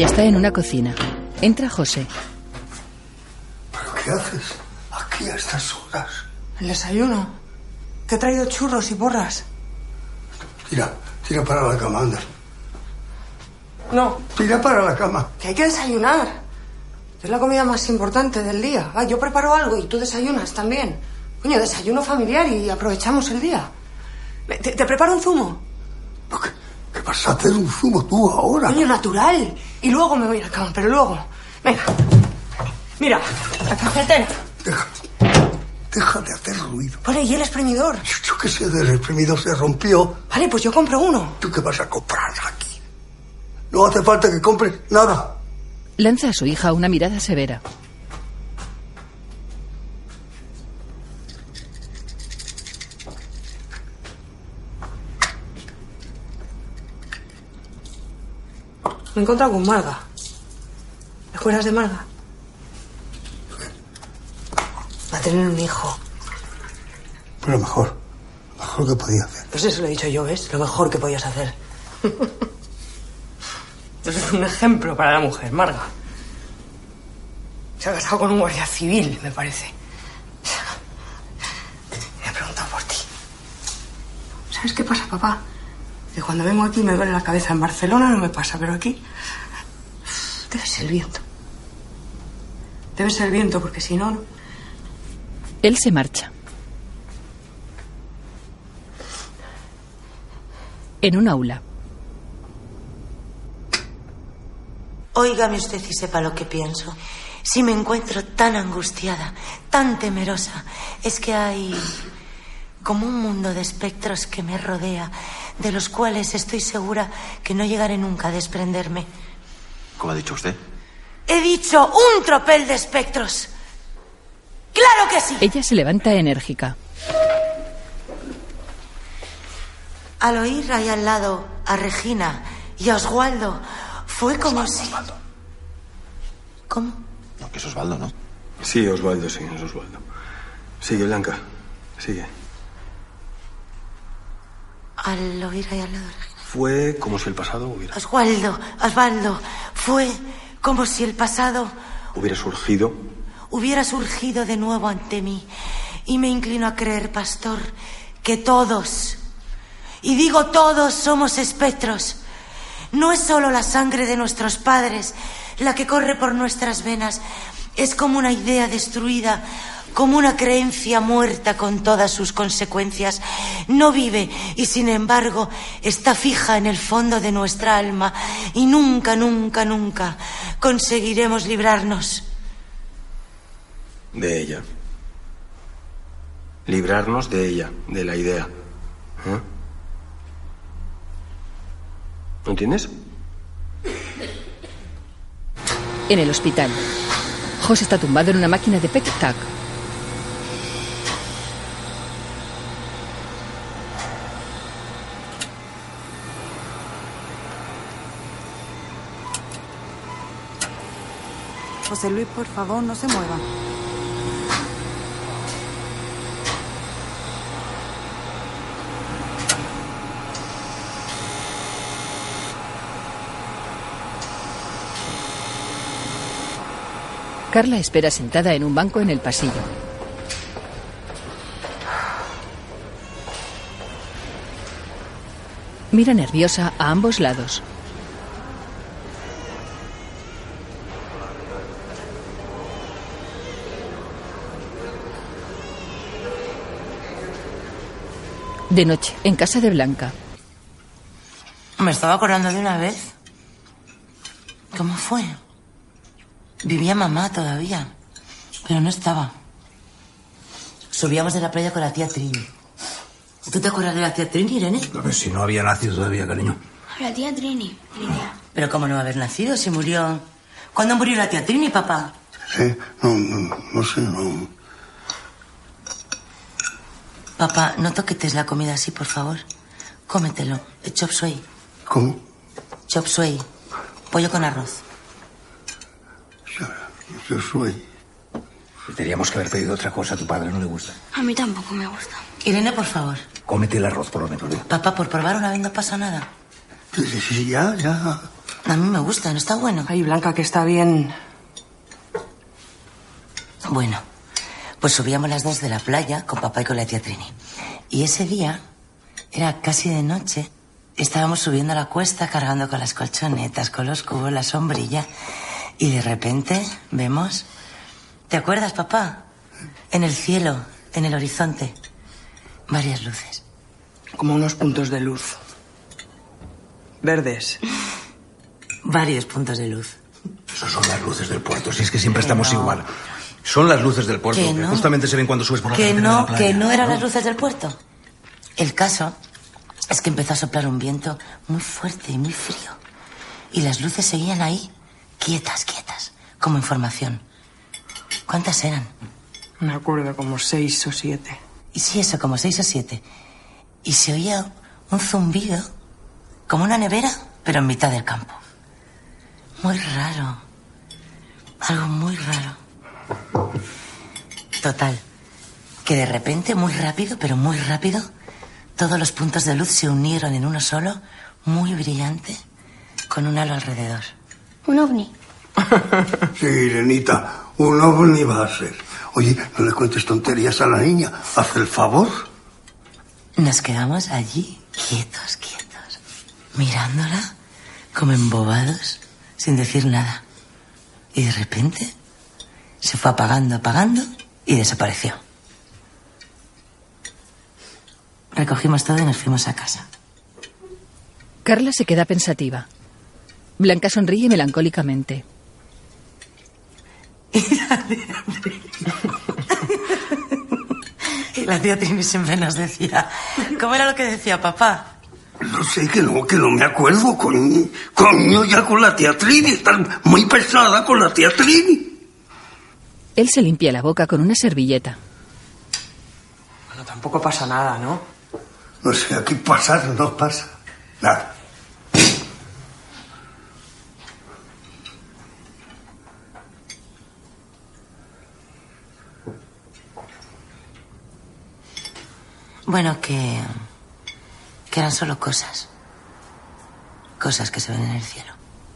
Ella está en una cocina. Entra José. ¿Pero qué haces aquí a estas horas? El desayuno. Te he traído churros y borras. Tira, tira para la cama, anda. No, Tira para la cama. que hay que desayunar. Es la comida más importante del día. Va, yo preparo algo y tú desayunas también. Coño, desayuno familiar y aprovechamos el día. Te, te preparo un zumo. ¿Qué vas a hacer un zumo tú ahora? Coño, natural. Y luego me voy a la cama, pero luego. Venga. Mira, la cafetera. Deja de hacer ruido. Vale, y el exprimidor. Yo qué sé, del exprimidor se rompió. Vale, pues yo compro uno. ¿Tú qué vas a comprar aquí? No hace falta que compres nada. Lanza a su hija una mirada severa. Me he encontrado con Marga. ¿Te acuerdas de Marga? Va a tener un hijo. Pero mejor. Mejor que podía hacer. Pues eso lo he dicho yo, ¿ves? Lo mejor que podías hacer. Eso es un ejemplo para la mujer, Marga. Se ha casado con un guardia civil, me parece. Me ha preguntado por ti. ¿Sabes qué pasa, papá? Que cuando vengo aquí me duele la cabeza. En Barcelona no me pasa, pero aquí. Debe ser el viento. Debe ser el viento, porque si no. no. Él se marcha. En un aula. Óigame usted y sepa lo que pienso. Si me encuentro tan angustiada, tan temerosa, es que hay como un mundo de espectros que me rodea, de los cuales estoy segura que no llegaré nunca a desprenderme. ¿Cómo ha dicho usted? He dicho un tropel de espectros. ¡Claro que sí! Ella se levanta enérgica. Al oír ahí al lado a Regina y a Oswaldo, fue como si... ¿Cómo? No, que es Osvaldo, ¿no? Sí, Osvaldo, sí, es Osvaldo. Sigue, Blanca. Sigue. Al oír ahí al lado. Fue como si el pasado hubiera, Oswaldo, Osvaldo, fue como si el pasado hubiera surgido. hubiera surgido de nuevo ante mí. Y me inclino a creer, pastor, que todos, y digo todos, somos espectros. No es solo la sangre de nuestros padres la que corre por nuestras venas, es como una idea destruida, como una creencia muerta con todas sus consecuencias. No vive y sin embargo está fija en el fondo de nuestra alma y nunca, nunca, nunca conseguiremos librarnos. De ella. Librarnos de ella, de la idea. ¿Eh? ¿No entiendes? En el hospital. Jos está tumbado en una máquina de pec-tac. José Luis, por favor, no se mueva. Carla espera sentada en un banco en el pasillo. Mira nerviosa a ambos lados. De noche, en casa de Blanca. Me estaba acordando de una vez. ¿Cómo fue? Vivía mamá todavía, pero no estaba. Subíamos de la playa con la tía Trini. ¿Tú te acuerdas de la tía Trini, Irene? A ver si no había nacido todavía, cariño. La tía Trini. Lidia. Pero ¿cómo no va a haber nacido si murió? ¿Cuándo murió la tía Trini, papá? ¿Eh? No, no, no sé, no. Papá, no toquetes la comida así, por favor. Cómetelo. Chop suey. ¿Cómo? Chop suey. Pollo con arroz. Yo soy. Teníamos que haber pedido otra cosa. A tu padre no le gusta. A mí tampoco me gusta. Irene, por favor. Cómete el arroz, por lo menos. ¿eh? Papá, por probar una vez no pasa nada. Sí, sí, sí, ya, ya. A mí me gusta, no está bueno. Ay, Blanca, que está bien. Bueno, pues subíamos las dos de la playa con papá y con la tía Trini. Y ese día, era casi de noche, estábamos subiendo la cuesta cargando con las colchonetas, con los cubos, la sombrilla. Y de repente vemos... ¿Te acuerdas, papá? En el cielo, en el horizonte, varias luces. Como unos puntos de luz. Verdes. Varios puntos de luz. Esas son las luces del puerto. Si es que siempre estamos igual. Son las luces del puerto, Que justamente se ven cuando subes por la Que de no, la playa. que no eran las luces del puerto. El caso es que empezó a soplar un viento muy fuerte y muy frío. Y las luces seguían ahí, quietas, quietas, como información. ¿Cuántas eran? Me acuerdo, como seis o siete. Y sí, eso, como seis o siete. Y se oía un zumbido, como una nevera, pero en mitad del campo. Muy raro. Algo muy raro. Total. Que de repente, muy rápido, pero muy rápido, todos los puntos de luz se unieron en uno solo, muy brillante, con un halo alrededor. Un ovni. Sí, Irenita, un ovni va a ser. Oye, no le cuentes tonterías a la niña. Haz el favor. Nos quedamos allí, quietos, quietos, mirándola, como embobados, sin decir nada. Y de repente se fue apagando, apagando y desapareció. Recogimos todo y nos fuimos a casa. Carla se queda pensativa. Blanca sonríe melancólicamente. Y la tía Trini siempre nos decía, ¿cómo era lo que decía papá? No sé, que no, que no me acuerdo, coño. Coño, ya con la tía Trini. Estás muy pesada con la tía Trini. Él se limpia la boca con una servilleta. Bueno, tampoco pasa nada, ¿no? No sé, aquí pasar no pasa. Nada. Bueno, que. que eran solo cosas. Cosas que se ven en el cielo.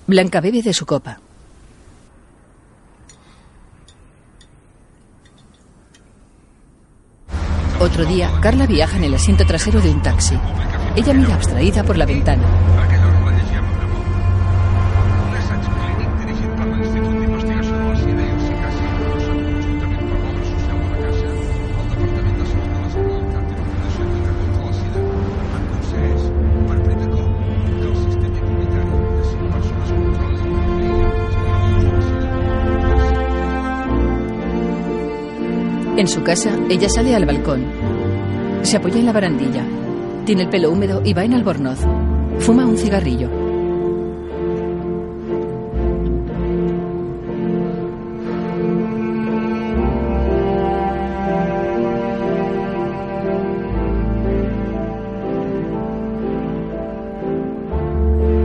Blanca bebe de su copa. Otro día, Carla viaja en el asiento trasero de un taxi. Ella mira abstraída por la ventana. En su casa, ella sale al balcón. Se apoya en la barandilla. Tiene el pelo húmedo y va en albornoz. Fuma un cigarrillo.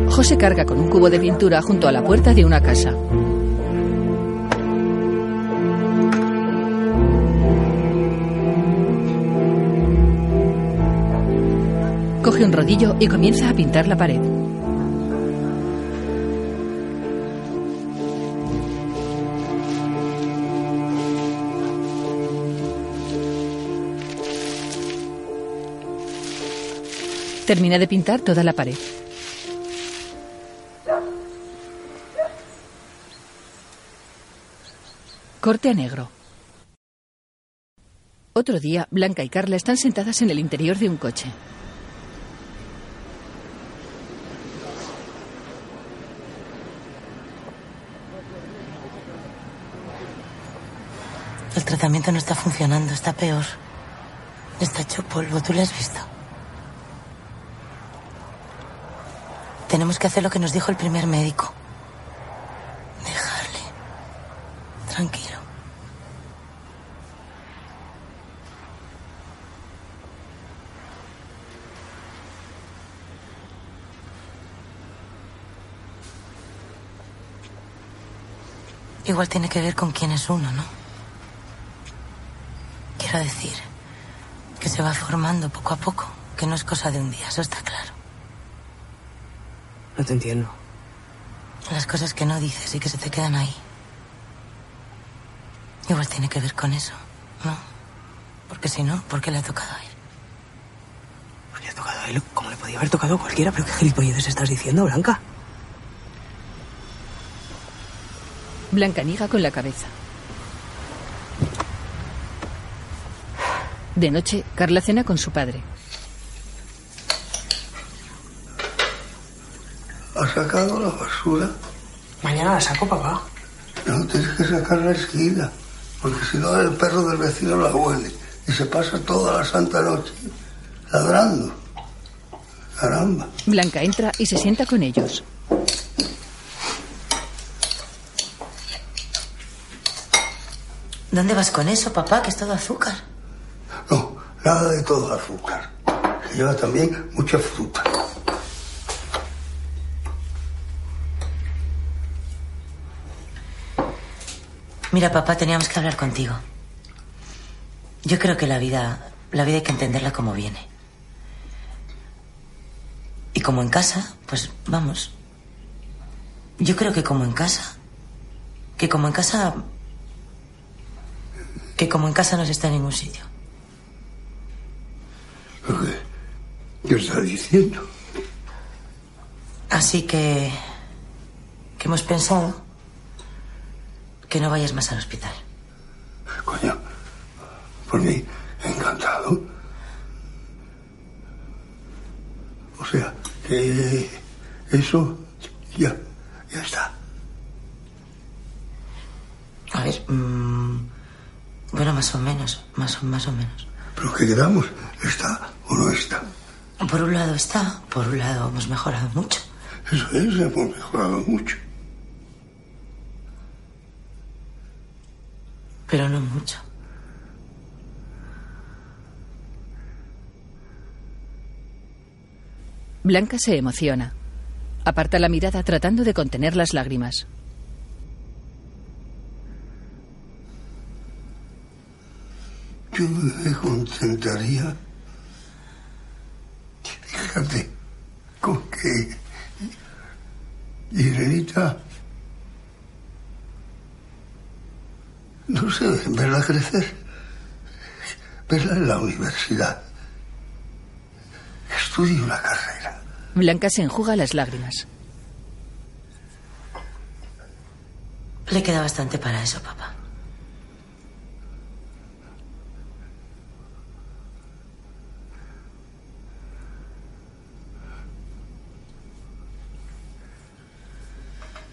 José carga con un cubo de pintura junto a la puerta de una casa. Coge un rodillo y comienza a pintar la pared. Termina de pintar toda la pared. Corte a negro. Otro día, Blanca y Carla están sentadas en el interior de un coche. El tratamiento no está funcionando, está peor. Está hecho polvo, ¿tú lo has visto? Tenemos que hacer lo que nos dijo el primer médico. Dejarle. Tranquilo. Igual tiene que ver con quién es uno, ¿no? Quiero decir que se va formando poco a poco, que no es cosa de un día, eso está claro. No te entiendo. Las cosas que no dices y que se te quedan ahí. Igual tiene que ver con eso, ¿no? Porque si no, ¿por qué le ha tocado a él? Pues le ha tocado a él como le podía haber tocado a cualquiera, pero qué gilipolleces estás diciendo, Blanca. Blanca niega con la cabeza. De noche, Carla cena con su padre. ¿Has sacado la basura? Mañana la saco, papá. No, tienes que sacarla enseguida. Porque si no, el perro del vecino la huele. Y se pasa toda la santa noche ladrando. Caramba. Blanca entra y se sienta con ellos. ¿Dónde vas con eso, papá? Que es todo azúcar. Nada de todo azúcar. Lleva también mucha fruta. Mira, papá, teníamos que hablar contigo. Yo creo que la vida, la vida hay que entenderla como viene. Y como en casa, pues vamos. Yo creo que como en casa, que como en casa, que como en casa no se está en ningún sitio. ¿Qué está diciendo? Así que, que hemos pensado que no vayas más al hospital. Coño, por mí, encantado. O sea, que eso ya, ya está. A ver, mm, bueno, más o menos, más o, más o menos. Pero que quedamos, ¿está o no está? Por un lado está, por un lado hemos mejorado mucho. Eso es, hemos mejorado mucho. Pero no mucho. Blanca se emociona. Aparta la mirada tratando de contener las lágrimas. Yo me contentaría. Fíjate, con que Irenita. No sé, verla crecer. Verla en la universidad. Estudie una carrera. Blanca se enjuga las lágrimas. Le queda bastante para eso, papá.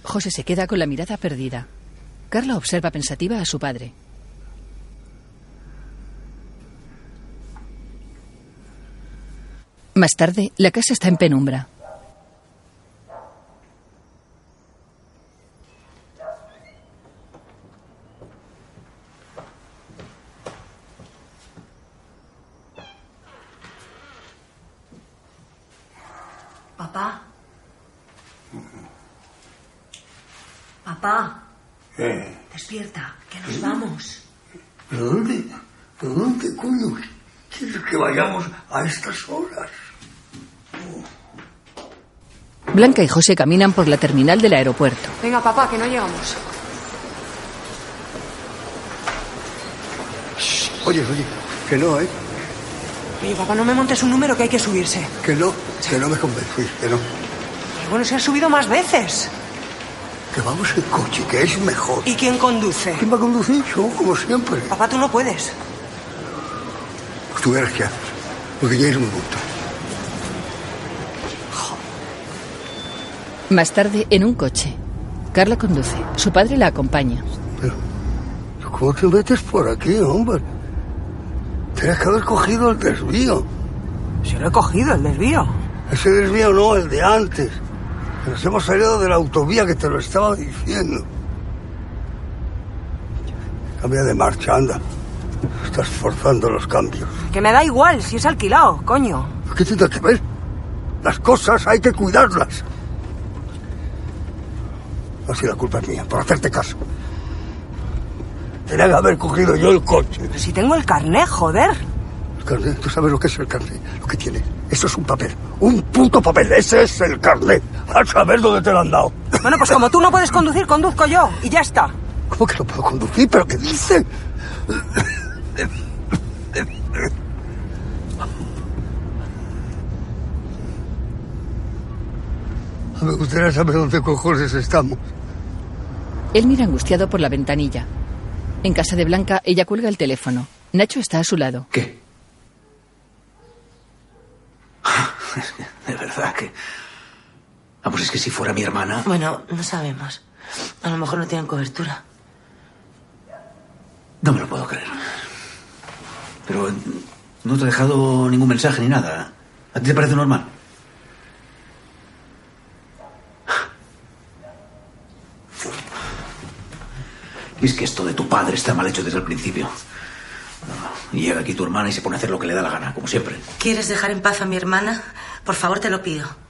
José se queda con la mirada perdida. Carla observa pensativa a su padre. Más tarde, la casa está en penumbra. Papá. Papá, Eh, despierta, que nos vamos. ¿Pero dónde? ¿Pero dónde, coño? ¿Quieres que vayamos a estas horas? Blanca y José caminan por la terminal del aeropuerto. Venga, papá, que no llegamos. Oye, oye, que no, ¿eh? Oye, papá, no me montes un número que hay que subirse. Que no, que no me convencí, que no. Pero bueno, se ha subido más veces. Que vamos en coche, que es mejor. ¿Y quién conduce? ¿Quién va a conducir? Yo, como siempre. Papá, tú no puedes. Pues tú verás qué haces. Porque ya es muy punto. Más tarde, en un coche. Carla conduce. Su padre la acompaña. ¿Cómo te metes por aquí, hombre? Tienes que haber cogido el desvío. Si lo he cogido, el desvío. Ese desvío no, el de antes. Que Nos hemos salido de la autovía que te lo estaba diciendo. Cambia de marcha, anda. Estás forzando los cambios. Que me da igual, si es alquilado, coño. ¿Qué tiene que ver? Las cosas hay que cuidarlas. Así la culpa es mía, por hacerte caso. Tenía que haber cogido yo el coche. Pero si tengo el carné, joder. El carné, ¿tú sabes lo que es el carné? Lo que tiene. Eso es un papel. Un puto papel. Ese es el carné. A saber dónde te lo han dado. Bueno, pues como tú no puedes conducir, conduzco yo. Y ya está. ¿Cómo que no puedo conducir? ¿Pero qué dice? Me gustaría saber dónde cojones estamos. Él mira angustiado por la ventanilla. En casa de Blanca, ella cuelga el teléfono. Nacho está a su lado. ¿Qué? De verdad que... Vamos, es que si fuera mi hermana... Bueno, no sabemos. A lo mejor no tienen cobertura. No me lo puedo creer. Pero no te ha dejado ningún mensaje ni nada. ¿A ti te parece normal? Y es que esto de tu padre está mal hecho desde el principio. Y llega aquí tu hermana y se pone a hacer lo que le da la gana, como siempre. ¿Quieres dejar en paz a mi hermana? Por favor, te lo pido.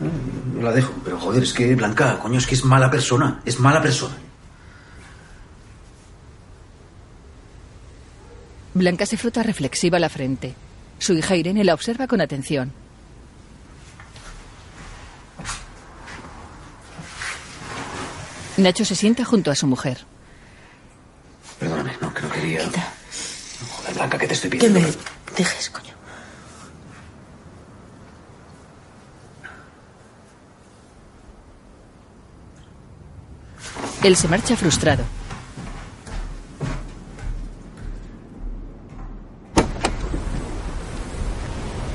Yo la dejo, pero joder, es que Blanca, coño, es que es mala persona. Es mala persona. Blanca se frota reflexiva la frente. Su hija Irene la observa con atención. Nacho se sienta junto a su mujer. Perdóname, no, que no quería. Joder, Blanca, ¿qué te estoy Que pidiendo? me dejes, coño. Él se marcha frustrado.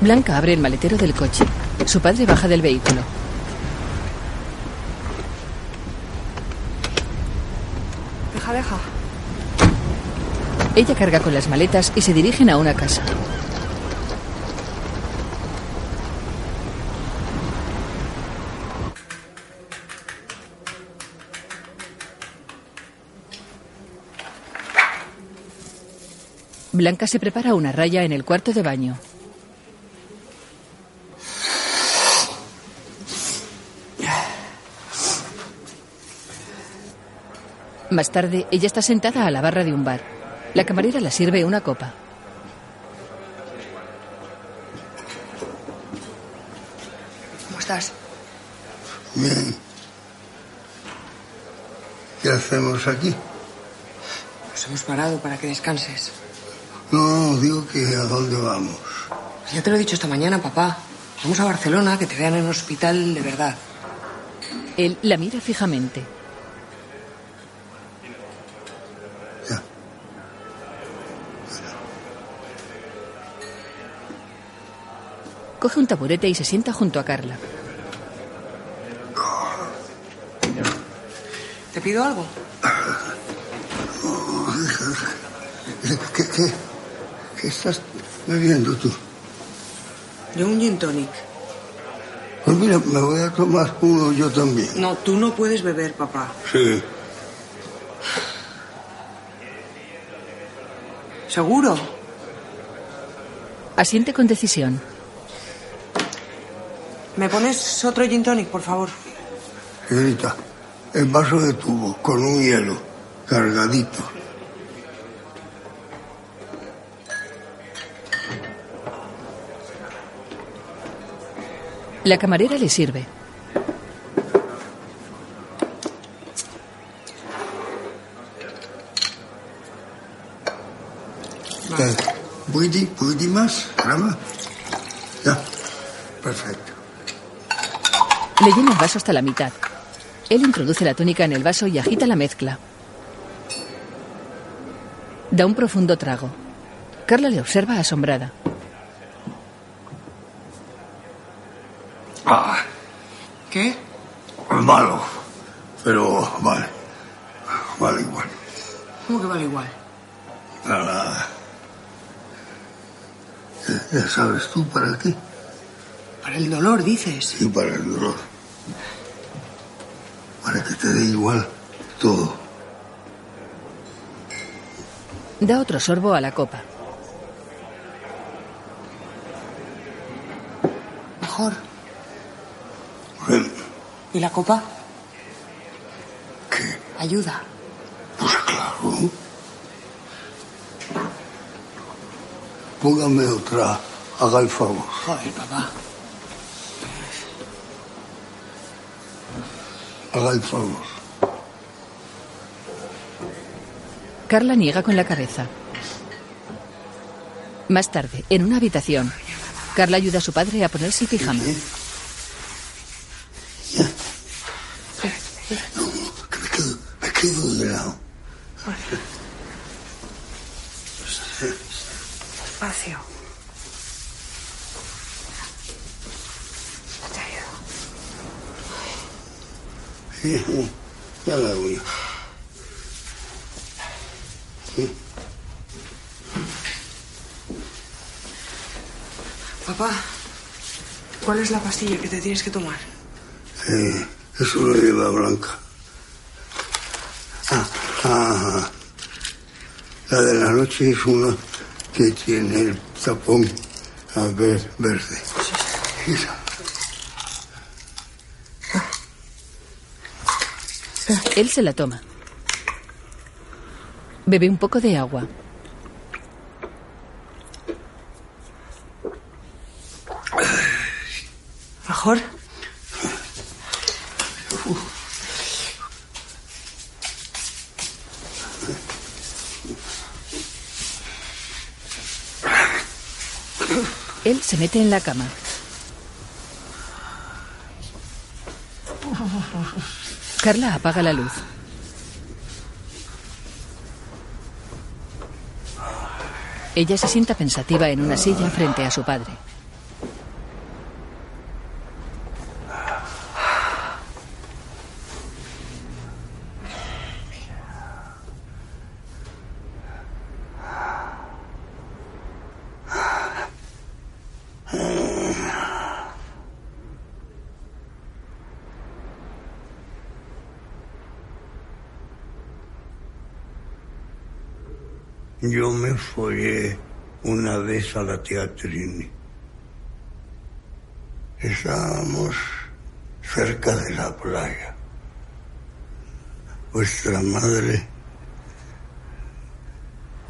Blanca abre el maletero del coche. Su padre baja del vehículo. Deja, deja. Ella carga con las maletas y se dirigen a una casa. Blanca se prepara una raya en el cuarto de baño. Más tarde, ella está sentada a la barra de un bar. La camarera la sirve una copa. ¿Cómo estás? Bien. ¿Qué hacemos aquí? Nos hemos parado para que descanses. No, digo que a dónde vamos. Ya te lo he dicho esta mañana, papá. Vamos a Barcelona, que te vean en un hospital de verdad. Él la mira fijamente. Coge un taburete y se sienta junto a Carla. ¿Te pido algo? ¿Qué, qué, qué estás bebiendo tú? Yo un gin tonic. Pues mira, me voy a tomar uno yo también. No, tú no puedes beber, papá. Sí. ¿Seguro? Asiente con decisión. ¿Me pones otro gin tonic, por favor? Señorita, el vaso de tubo con un hielo cargadito. La camarera le sirve. ¿Puede, puede más? Caramba. Ya, perfecto. Le llena el vaso hasta la mitad. Él introduce la túnica en el vaso y agita la mezcla. Da un profundo trago. Carla le observa asombrada. ¿Qué? malo. Pero vale. Vale igual. ¿Cómo que vale igual? Nada. Ya- Ya sabes tú para qué. Para el dolor, dices. Y para el dolor. Para que te dé igual todo. Da otro sorbo a la copa. Mejor. ¿Y la copa? ¿Qué? Ayuda. Pues claro. Póngame otra. Haga el favor. Joder, papá. Haga el favor. Carla niega con la cabeza. Más tarde, en una habitación, Carla ayuda a su padre a ponerse el pijama quedo de lado. Despacio. Te ayudo. Sí, sí, ya la voy. Sí. Papá, ¿cuál es la pastilla que te tienes que tomar? Eh, eso lo lleva Blanca. Ah, ah, la de la noche es una que tiene el tapón a ver, verde. Esa. Él se la toma. Bebe un poco de agua. Él se mete en la cama. Carla apaga la luz. Ella se sienta pensativa en una silla frente a su padre. Follé una vez a la tía Trini. Estábamos cerca de la playa. Vuestra madre,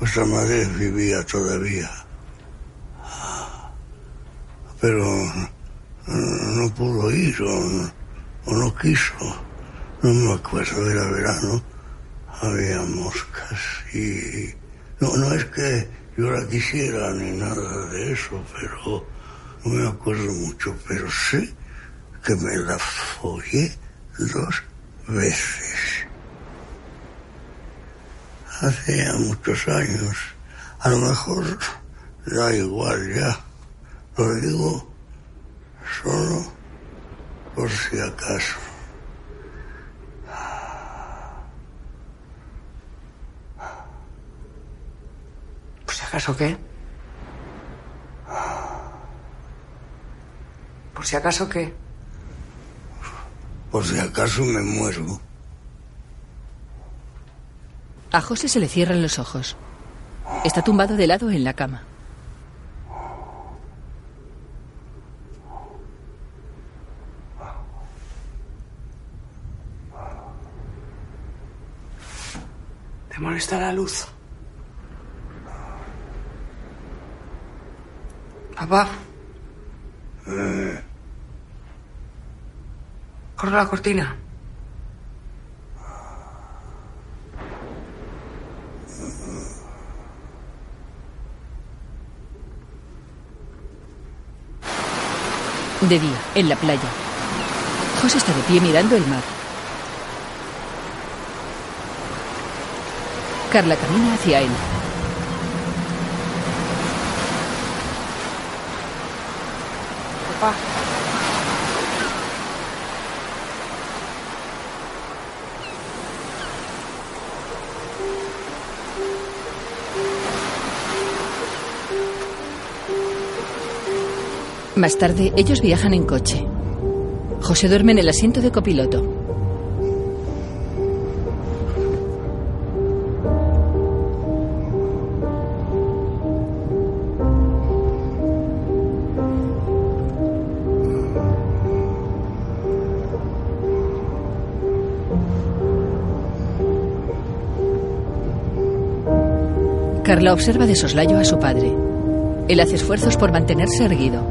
vuestra madre vivía todavía, pero no, pudo ir o o no quiso. No me acuerdo, era verano, había moscas y no, no es que yo la quisiera ni nada de eso, pero no me acuerdo mucho, pero sé que me la follé dos veces. Hace ya muchos años. A lo mejor da igual ya. Lo digo solo por si acaso. ¿Por si acaso qué? ¿Por si acaso qué? Por si acaso me muero. A José se le cierran los ojos. Está tumbado de lado en la cama. ¿Te molesta la luz? Papá. Corre la cortina. De día, en la playa. José está de pie mirando el mar. Carla camina hacia él. Más tarde, ellos viajan en coche. José duerme en el asiento de copiloto. Carla observa de soslayo a su padre. Él hace esfuerzos por mantenerse erguido.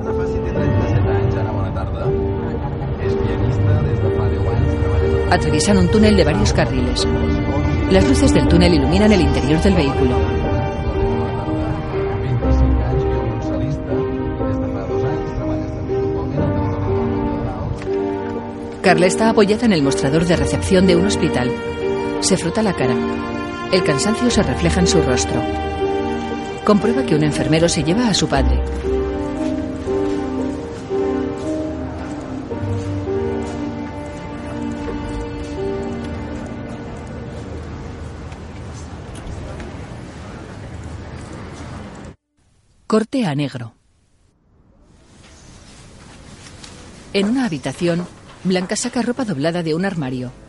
Ana Faci té 37 anys, Ana, bona tarda. És pianista des de fa 10 anys, treballa de Atraviesan un túnel de varios carriles. Las luces del túnel iluminan el interior del vehículo. 25 anys, violoncel·lista, i des de fa dos anys treballa també actualment al Carla está apoyada en el mostrador de recepción de un hospital. Se frota la cara. El cansancio se refleja en su rostro. Comprueba que un enfermero se lleva a su padre. Corte a negro. En una habitación, Blanca saca ropa doblada de un armario.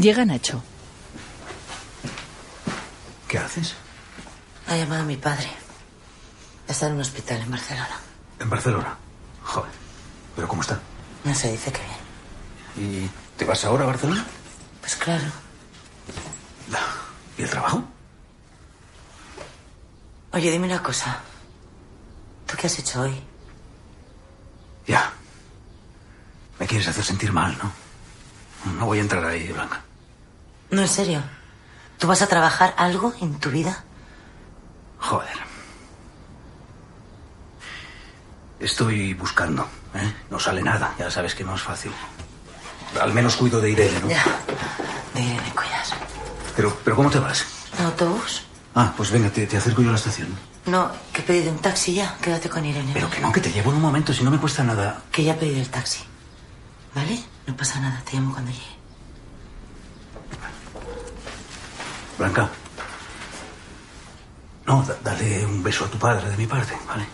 Llega Nacho. ¿Qué haces? Ha llamado a mi padre. Está en un hospital en Barcelona. En Barcelona. Joder. ¿Pero cómo está? No se dice que bien. ¿Y te vas ahora a Barcelona? Pues claro. ¿Y el trabajo? Oye, dime una cosa. ¿Tú qué has hecho hoy? Ya. Me quieres hacer sentir mal, ¿no? No voy a entrar ahí, Blanca. No, en serio. ¿Tú vas a trabajar algo en tu vida? Joder. Estoy buscando, ¿eh? No sale nada, ya sabes que no es fácil. Al menos cuido de Irene, ¿no? Ya. De Irene Cuellas. Pero, pero ¿cómo te vas? ¿En autobús? Ah, pues venga, te, te acerco yo a la estación. No, que he pedido un taxi ya. Quédate con Irene. Pero que no, que te llevo en un momento, si no me cuesta nada. Que ya he pedido el taxi. ¿Vale? No pasa nada. Te llamo cuando llegue. Blanca. No, dale un beso a tu padre de mi parte, ¿vale?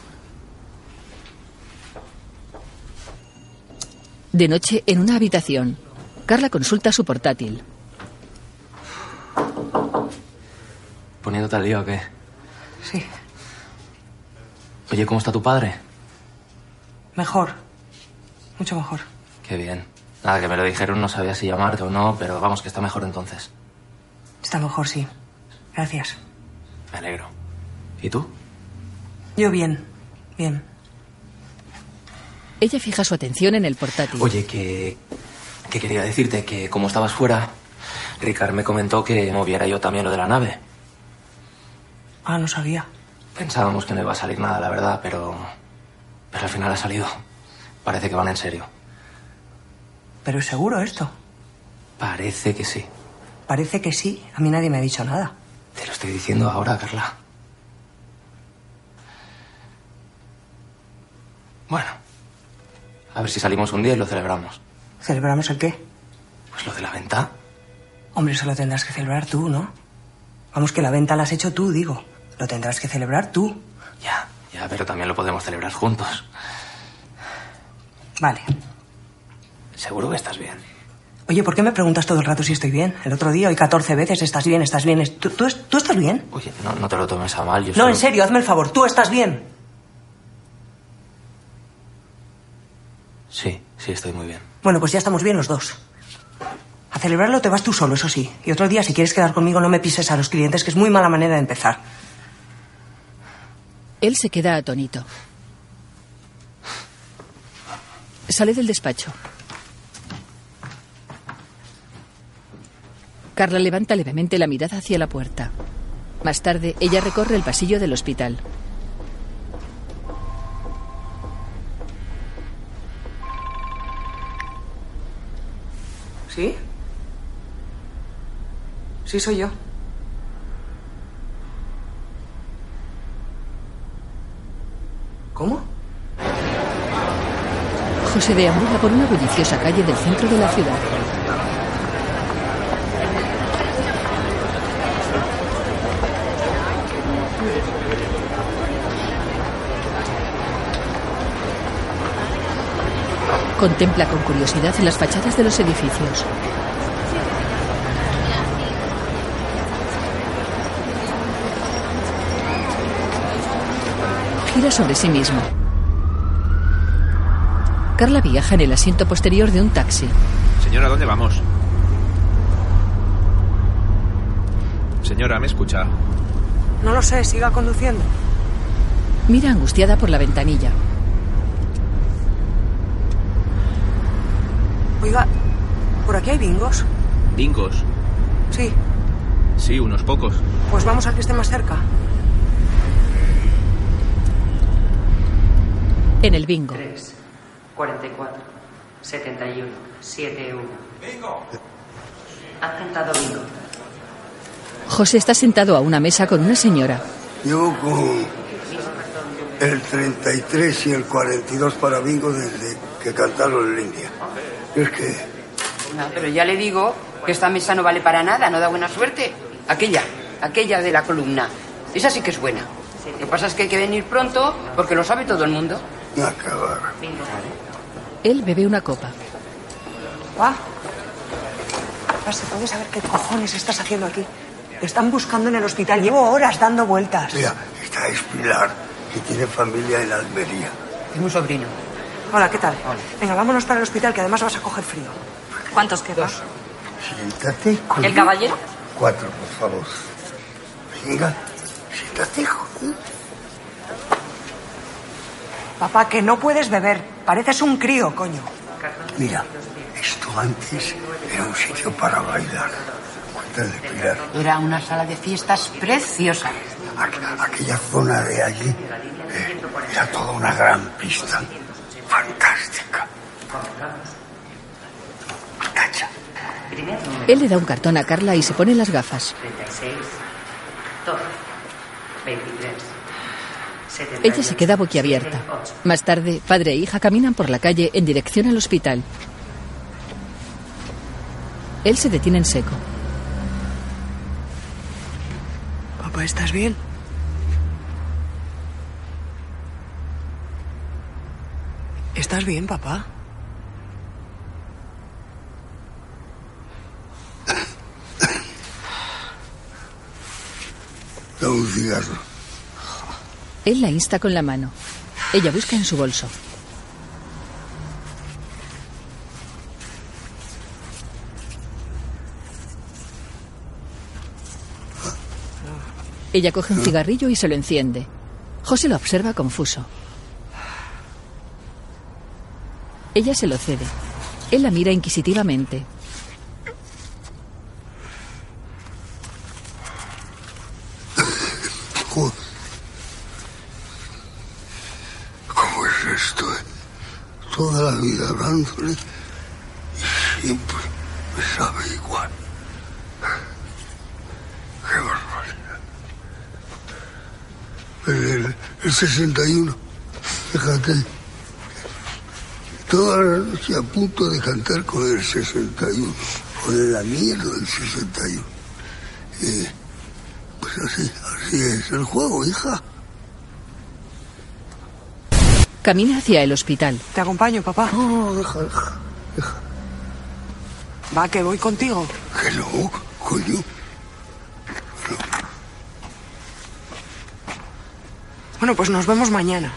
De noche, en una habitación, Carla consulta su portátil. ¿Poniéndote al lío o qué? Sí. Oye, ¿cómo está tu padre? Mejor. Mucho mejor. Qué bien. Nada, que me lo dijeron, no sabía si llamarte o no, pero vamos, que está mejor entonces. Está mejor, sí. Gracias. Me alegro. ¿Y tú? Yo bien, bien. Ella fija su atención en el portátil. Oye, que, que quería decirte que como estabas fuera, Ricard me comentó que moviera yo también lo de la nave. Ah, no sabía. Pensábamos que no iba a salir nada, la verdad, pero. Pero al final ha salido. Parece que van en serio. Pero es seguro esto. Parece que sí. Parece que sí. A mí nadie me ha dicho nada. Te lo estoy diciendo ahora, Carla. Bueno. A ver si salimos un día y lo celebramos. ¿Celebramos el qué? Pues lo de la venta. Hombre, eso lo tendrás que celebrar tú, ¿no? Vamos, que la venta la has hecho tú, digo. Lo tendrás que celebrar tú. Ya, ya, pero también lo podemos celebrar juntos. Vale. Seguro que estás bien. Oye, ¿por qué me preguntas todo el rato si estoy bien? El otro día, hoy 14 veces, ¿estás bien? ¿Estás bien? ¿Tú, tú, tú estás bien? Oye, no, no te lo tomes a mal. Yo No, solo- en serio, hazme el favor. ¿Tú estás bien? Sí, sí, estoy muy bien. Bueno, pues ya estamos bien los dos. A celebrarlo te vas tú solo, eso sí. Y otro día, si quieres quedar conmigo, no me pises a los clientes, que es muy mala manera de empezar. Él se queda atónito. Sale del despacho. Carla levanta levemente la mirada hacia la puerta. Más tarde, ella recorre el pasillo del hospital. ¿Sí? Sí, soy yo. ¿Cómo? José deambula por una bulliciosa calle del centro de la ciudad. Contempla con curiosidad las fachadas de los edificios. Gira sobre sí mismo. Carla viaja en el asiento posterior de un taxi. Señora, ¿dónde vamos? Señora, ¿me escucha? No lo sé, siga conduciendo. Mira angustiada por la ventanilla. Oiga, ¿por aquí hay bingos? ¿Bingos? Sí, Sí, unos pocos. pues vamos al que esté más cerca. En el bingo. 3, 44, 71, 71. ¡Bingo! Ha cantado bingo. José está sentado a una mesa con una señora. Llevo con el 33 y el 42 para bingo desde que cantaron en línea. Es que No, pero ya le digo que esta mesa no vale para nada, no da buena suerte. Aquella, aquella de la columna. Esa sí que es buena. Lo que pasa es que hay que venir pronto porque lo sabe todo el mundo. acabar. Él bebe una copa. Va. Va, ¿Se puede saber qué cojones estás haciendo aquí? Te están buscando en el hospital. Llevo horas dando vueltas. Mira, esta es Pilar, que tiene familia en Almería. Es mi sobrino. Hola, ¿qué tal? Venga, vámonos para el hospital, que además vas a coger frío. ¿Cuántos quedan? Siéntate. con- ¿El caballero? Cuatro, por favor. Venga, siéntate, joder. Papá, que no puedes beber. Pareces un crío, coño. Mira, esto antes era un sitio para bailar. Cuéntale, Pilar. Era una sala de fiestas preciosa. Aqu- Aquella zona de allí eh, era toda una gran pista. Fantástica. Él le da un cartón a Carla y se pone las gafas. 36, 12, 23, 78, Ella se queda boquiabierta. Más tarde, padre e hija caminan por la calle en dirección al hospital. Él se detiene en seco. Papá, ¿estás bien? ¿Estás bien, papá? un cigarro. Él la insta con la mano. Ella busca en su bolso. Ella coge un cigarrillo y se lo enciende. José lo observa confuso. Ella se lo cede. Él la mira inquisitivamente. ¿Cómo es esto? Toda la vida hablándole y siempre me sabe igual. Qué barbaridad. El- el 61, fíjate. Toda la noche a punto de cantar con el 61, con la mierda del 61. Y, pues así, así es el juego, hija. Camina hacia el hospital. Te acompaño, papá. No, deja, deja. Va, que voy contigo. Que no, coño. Bueno, pues nos vemos mañana.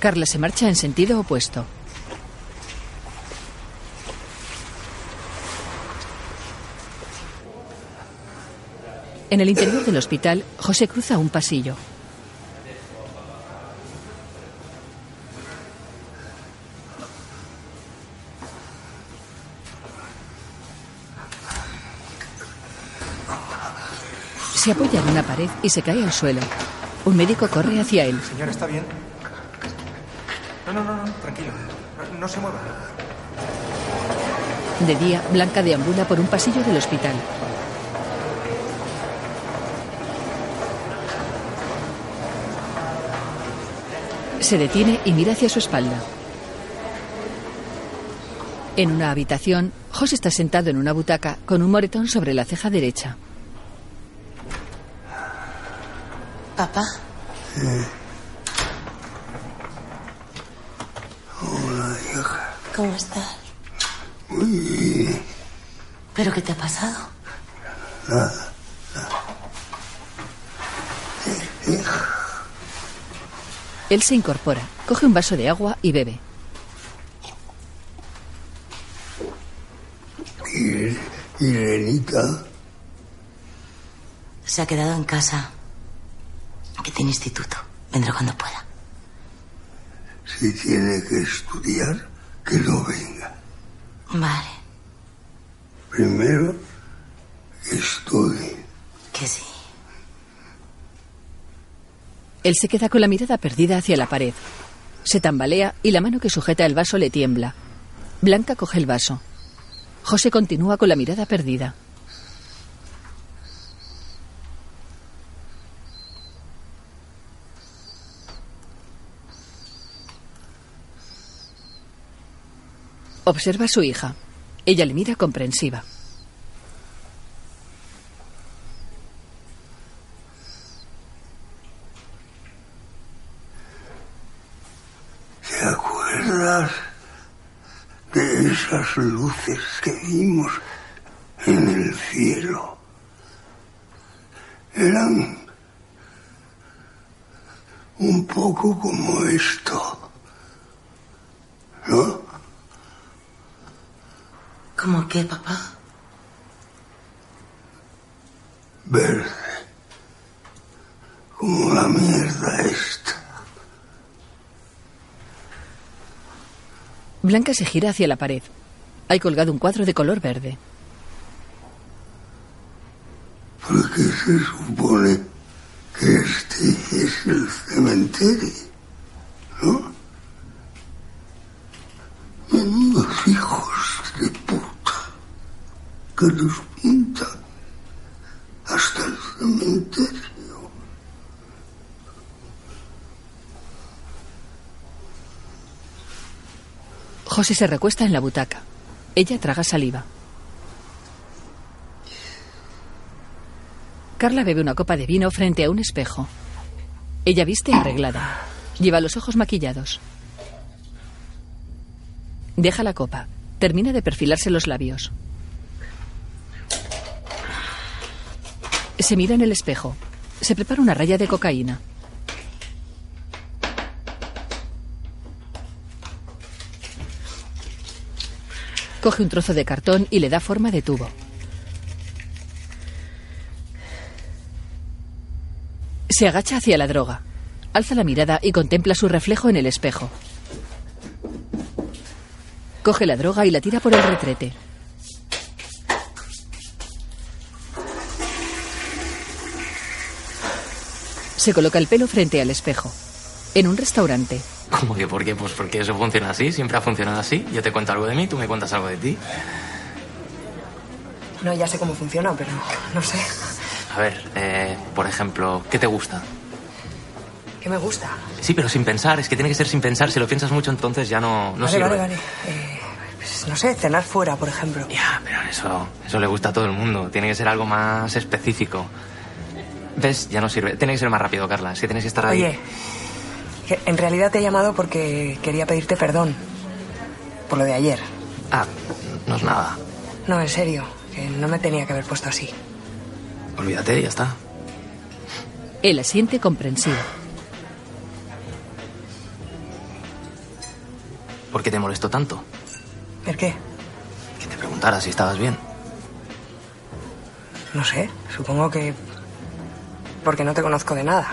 Carla se marcha en sentido opuesto. En el interior del hospital, José cruza un pasillo. Se apoya en una pared y se cae al suelo. Un médico corre hacia él. Señor, ¿está bien? No, no, no, no, tranquilo. No, no se mueva. De día, Blanca deambula por un pasillo del hospital. Se detiene y mira hacia su espalda. En una habitación, José está sentado en una butaca con un moretón sobre la ceja derecha. Papá, Hola, hija. ¿cómo estás? Muy bien. ¿Pero qué te ha pasado? Nada. Él se incorpora, coge un vaso de agua y bebe. ¿Y Irenita? Se ha quedado en casa. Que tiene instituto. Vendrá cuando pueda. Si tiene que estudiar, que no venga. Vale, Primero, que estudie. que sí. Él se queda con la mirada perdida hacia la pared. Se tambalea y la mano que sujeta el vaso le tiembla. Blanca coge el vaso. José continúa con la mirada perdida. Observa a su hija. Ella le mira comprensiva. ¿Te acuerdas de esas luces que vimos en el cielo? Eran un poco como esto, ¿no? ¿Cómo qué, papá? Verde, como la mierda esta. Blanca se gira hacia la pared. Hay colgado un cuadro de color verde. Porque se supone que este es el cementerio, ¿no? Menudos hijos que nos pintan hasta el cementerio. José se recuesta en la butaca. Ella traga saliva. Carla bebe una copa de vino frente a un espejo. Ella viste arreglada. Lleva los ojos maquillados. Deja la copa. Termina de perfilarse los labios. Se mira en el espejo. Se prepara una raya de cocaína. Coge un trozo de cartón y le da forma de tubo. Se agacha hacia la droga. Alza la mirada y contempla su reflejo en el espejo. Coge la droga y la tira por el retrete. Se coloca el pelo frente al espejo. En un restaurante. ¿Cómo que por qué? Pues porque eso funciona así, siempre ha funcionado así. Yo te cuento algo de mí, tú me cuentas algo de ti. No, ya sé cómo funciona, pero no sé. A ver, eh, por ejemplo, ¿qué te gusta? ¿Qué me gusta? Sí, pero sin pensar, es que tiene que ser sin pensar. Si lo piensas mucho, entonces ya no, no vale, sirve. vale, vale. Eh, pues, no sé, cenar fuera, por ejemplo. Ya, pero eso, eso le gusta a todo el mundo. Tiene que ser algo más específico. ¿Ves? Ya no sirve. Tiene que ser más rápido, Carla. Es que tienes que estar ahí. Oye, que en realidad te he llamado porque quería pedirte perdón por lo de ayer. Ah, no es nada. No, en serio, que no me tenía que haber puesto así. Olvídate, ya está. Él asiente comprensivo. ¿Por qué te molestó tanto? ¿El qué? Que te preguntara si estabas bien. No sé, supongo que porque no te conozco de nada.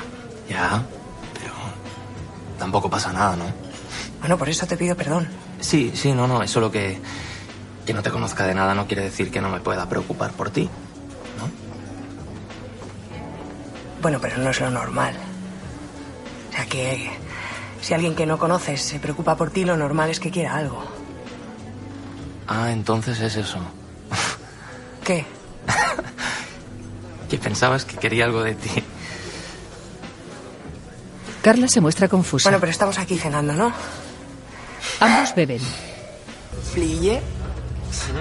Ya, pero tampoco pasa nada, ¿no? Bueno, por eso te pido perdón. Sí, sí, no, no, es solo que que no te conozca de nada no quiere decir que no me pueda preocupar por ti. Bueno, pero no es lo normal. O sea que si alguien que no conoces se preocupa por ti, lo normal es que quiera algo. Ah, entonces es eso. ¿Qué? Que pensabas que quería algo de ti. Carla se muestra confusa. Bueno, pero estamos aquí cenando, ¿no? Ambos beben. Flie,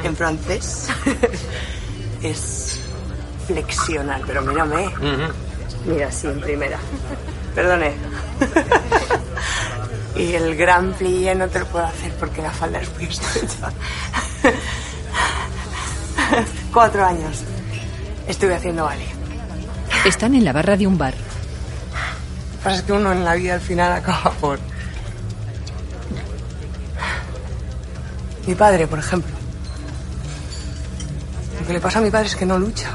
en francés, es flexionar, pero mírame. Mira, sí, en primera. Perdone. y el gran plie no te lo puedo hacer porque la falda es muy estrecha. Cuatro años estuve haciendo ballet. Están en la barra de un bar. Lo que pasa es que uno en la vida al final acaba por... Mi padre, por ejemplo. Lo que le pasa a mi padre es que no lucha.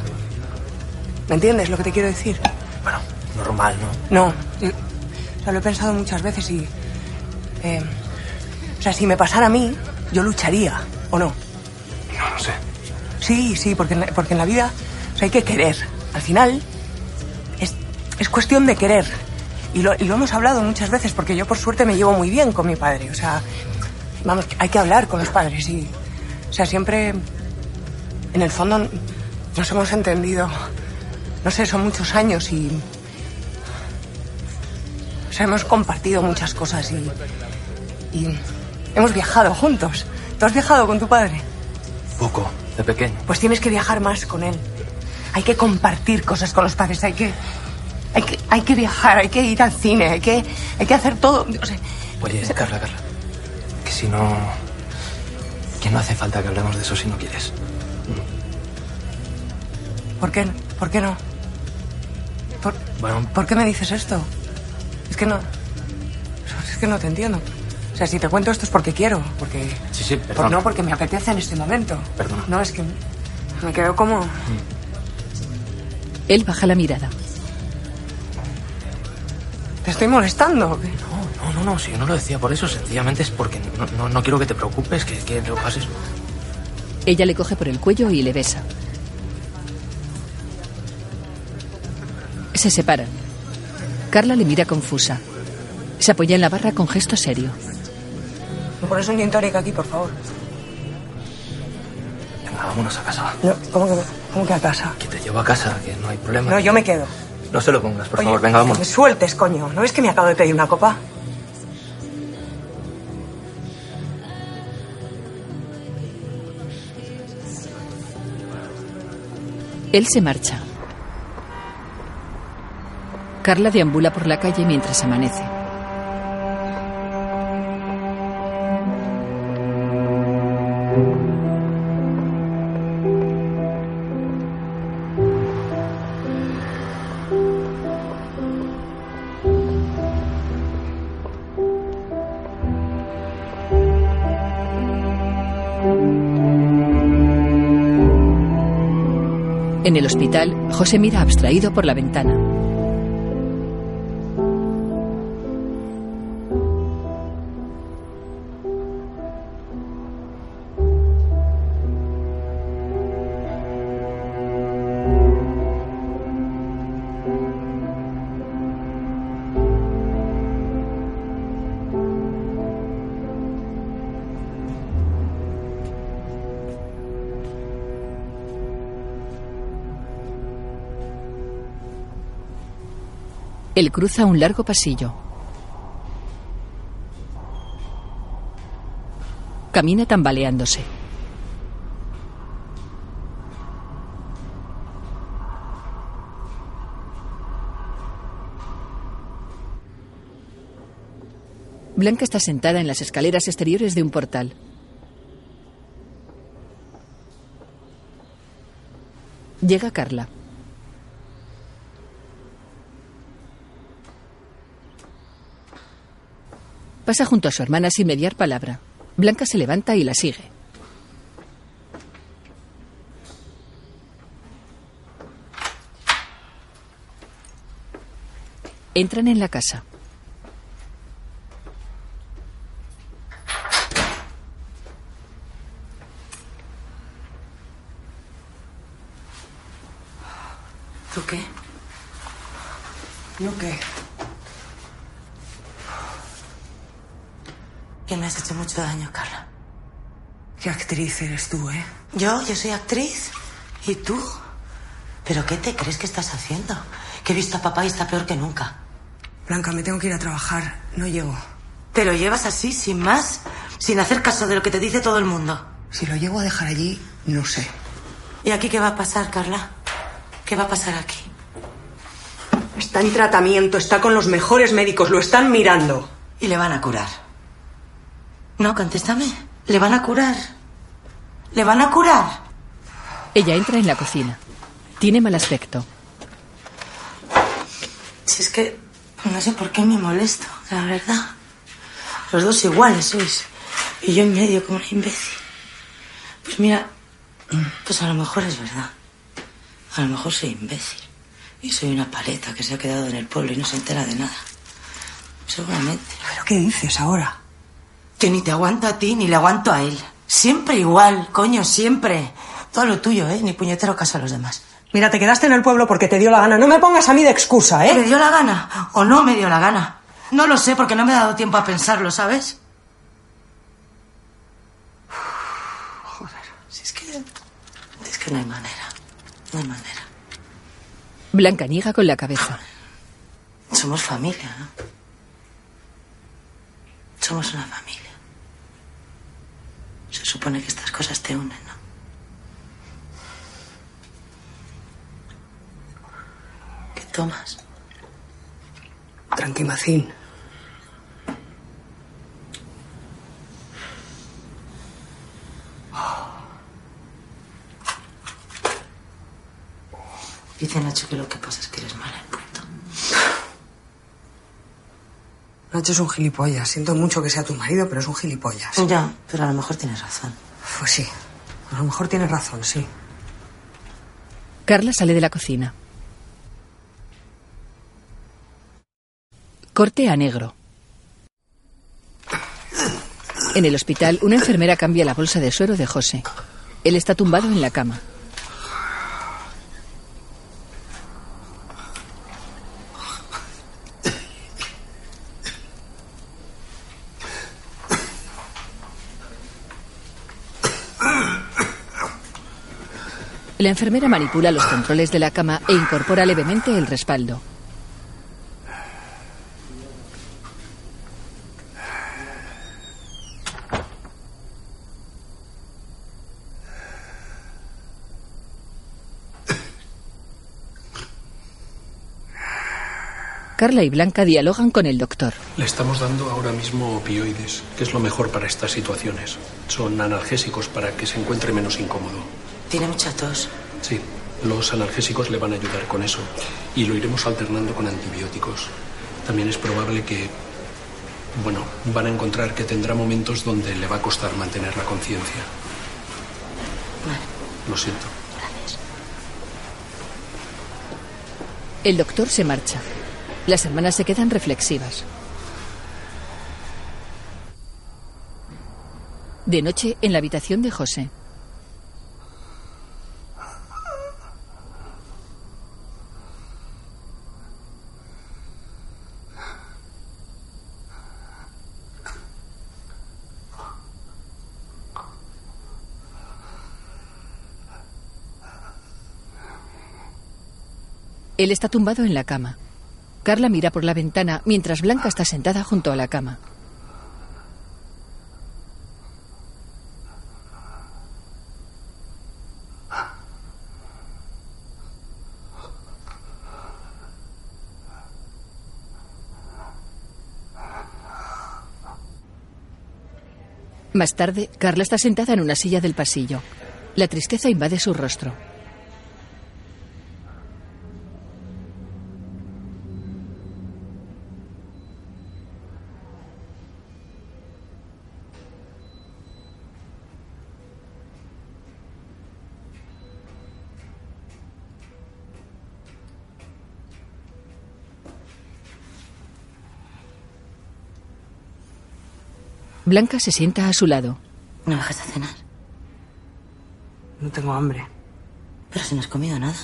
¿Me entiendes lo que te quiero decir? Normal, ¿no? No. yo- o sea, lo he pensado muchas veces y... eh, o sea, si me pasara a mí, yo lucharía, ¿o no? No, no sé. Sí, sí, porque en la, porque en la vida hay que querer. Al final es, es cuestión de querer. Y lo, y lo hemos hablado muchas veces porque yo por suerte me llevo muy bien con mi padre. O sea, vamos, hay que hablar con los padres y... O sea, siempre en el fondo nos hemos entendido. No sé, son muchos años y... O sea, hemos compartido muchas cosas y... Y hemos viajado juntos. ¿Tú has viajado con tu padre? Poco, de pequeño. Pues tienes que viajar más con él. Hay que compartir cosas con los padres, hay que, hay que, hay que viajar, hay que ir al cine, hay que, hay que hacer todo. O sea, Oye, Carla, Carla. Que si no. Que no hace falta que hablemos de eso si no quieres. ¿por qué, por qué no? ¿Por, Bueno, por qué me dices esto? Es que no, es que no te entiendo. O sea, si te cuento esto es porque quiero, porque, sí, sí, por- perdón. no porque me apetece en este momento. Perdona. No, es que me quedo como, Él baja la mirada. te estoy molestando. No, no, no, si yo no lo decía por eso, sencillamente es porque no, no, no quiero que te preocupes, que, que lo pases. Ella le coge por el cuello y le besa. Se separan. Carla le mira confusa. Se apoya en la barra con gesto serio. ¿Me pones un gin aquí, por favor? Venga, vámonos a casa. No, ¿cómo que, cómo que a casa? Que te llevo a casa, que no hay problema. No, yo me quedo. No se lo pongas, por Oye, favor, venga, que Me sueltes, coño. ¿No ves que me acabo de pedir una copa? Él se marcha. Carla deambula por la calle mientras amanece. El hospital, José mira abstraído por la ventana. Él cruza un largo pasillo. Camina tambaleándose. Blanca está sentada en las escaleras exteriores de un portal. Llega Carla. Pasa junto a su hermana sin mediar palabra. Blanca se levanta y la sigue. Entran en la casa. ¿Tú qué? ¿Yo qué? Que me has hecho mucho daño, Carla. ¿Qué actriz eres tú, eh? Yo, yo soy actriz. ¿Y tú? ¿Pero qué te crees que estás haciendo? Que he visto a papá y está peor que nunca. Blanca, me tengo que ir a trabajar. No llego. ¿Te lo llevas así, sin más? Sin hacer caso de lo que te dice todo el mundo. Si lo llego a dejar allí, no sé. ¿Y aquí qué va a pasar, Carla? ¿Qué va a pasar aquí? Está en tratamiento, está con los mejores médicos, lo están mirando. Y le van a curar. No, contéstame. ¿Le van a curar? ¿Le van a curar? Ella entra en la cocina. Tiene mal aspecto. Si es que no sé por qué me molesto, la verdad. Los dos iguales sois. Y yo en medio como una imbécil. Pues mira, pues a lo mejor es verdad. A lo mejor soy imbécil. Y soy una paleta que se ha quedado en el pueblo y no se entera de nada. Seguramente. ¿Pero qué dices ahora? Que ni te aguanto a ti ni le aguanto a él. Siempre igual, coño, siempre. Todo lo tuyo, ¿eh? Ni puñetero caso a los demás. Mira, te quedaste en el pueblo porque te dio la gana. No me pongas a mí de excusa, ¿eh? ¿Me dio la gana o no me dio la gana? No lo sé porque no me he dado tiempo a pensarlo, ¿sabes? Joder, si es que... Es que no hay manera. No hay manera. Blanca niega con la cabeza. Somos familia, ¿no? Somos una familia. Supone que estas cosas te unen, ¿no? ¿Qué tomas? Tranquimacín. Dice Nacho que lo que pasa es que eres mala en punto. Nacho es un gilipollas. Siento mucho que sea tu marido, pero es un gilipollas. Ya, pero a lo mejor tienes razón. Pues sí. A lo mejor tienes razón, sí. Carla sale de la cocina. Corte a negro. En el hospital, una enfermera cambia la bolsa de suero de José. Él está tumbado en la cama. La enfermera manipula los controles de la cama e incorpora levemente el respaldo. Carla y Blanca dialogan con el doctor. Le estamos dando ahora mismo opioides, que es lo mejor para estas situaciones. Son analgésicos para que se encuentre menos incómodo. Tiene mucha tos. Sí, los analgésicos le van a ayudar con eso. Y lo iremos alternando con antibióticos. También es probable que, bueno, van a encontrar que tendrá momentos donde le va a costar mantener la conciencia. Lo siento. El doctor se marcha. Las hermanas se quedan reflexivas. De noche, en la habitación de José. Él está tumbado en la cama. Carla mira por la ventana mientras Blanca está sentada junto a la cama. Más tarde, Carla está sentada en una silla del pasillo. La tristeza invade su rostro. Blanca se sienta a su lado. ¿No bajas a cenar? No tengo hambre. Pero si no has comido nada.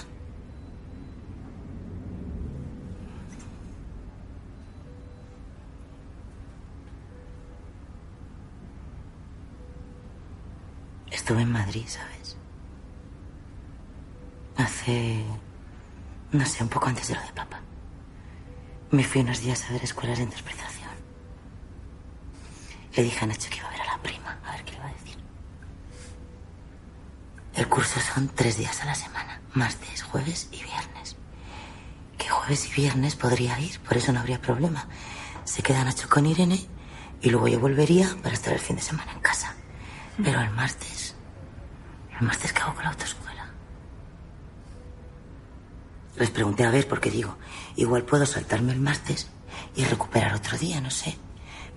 Estuve en Madrid, ¿sabes? Hace... no sé, un poco antes de lo de papá. Me fui unos días a ver escuelas de interpretación. Le dije a Nacho que iba a ver a la prima, a ver qué le iba a decir. El curso son tres días a la semana, martes, jueves y viernes. Que jueves y viernes podría ir, por eso no habría problema. Se queda Nacho con Irene y luego yo volvería para estar el fin de semana en casa. Pero el martes, el martes que hago con la autoescuela. Les pregunté a ver porque digo, igual puedo saltarme el martes y recuperar otro día, no sé.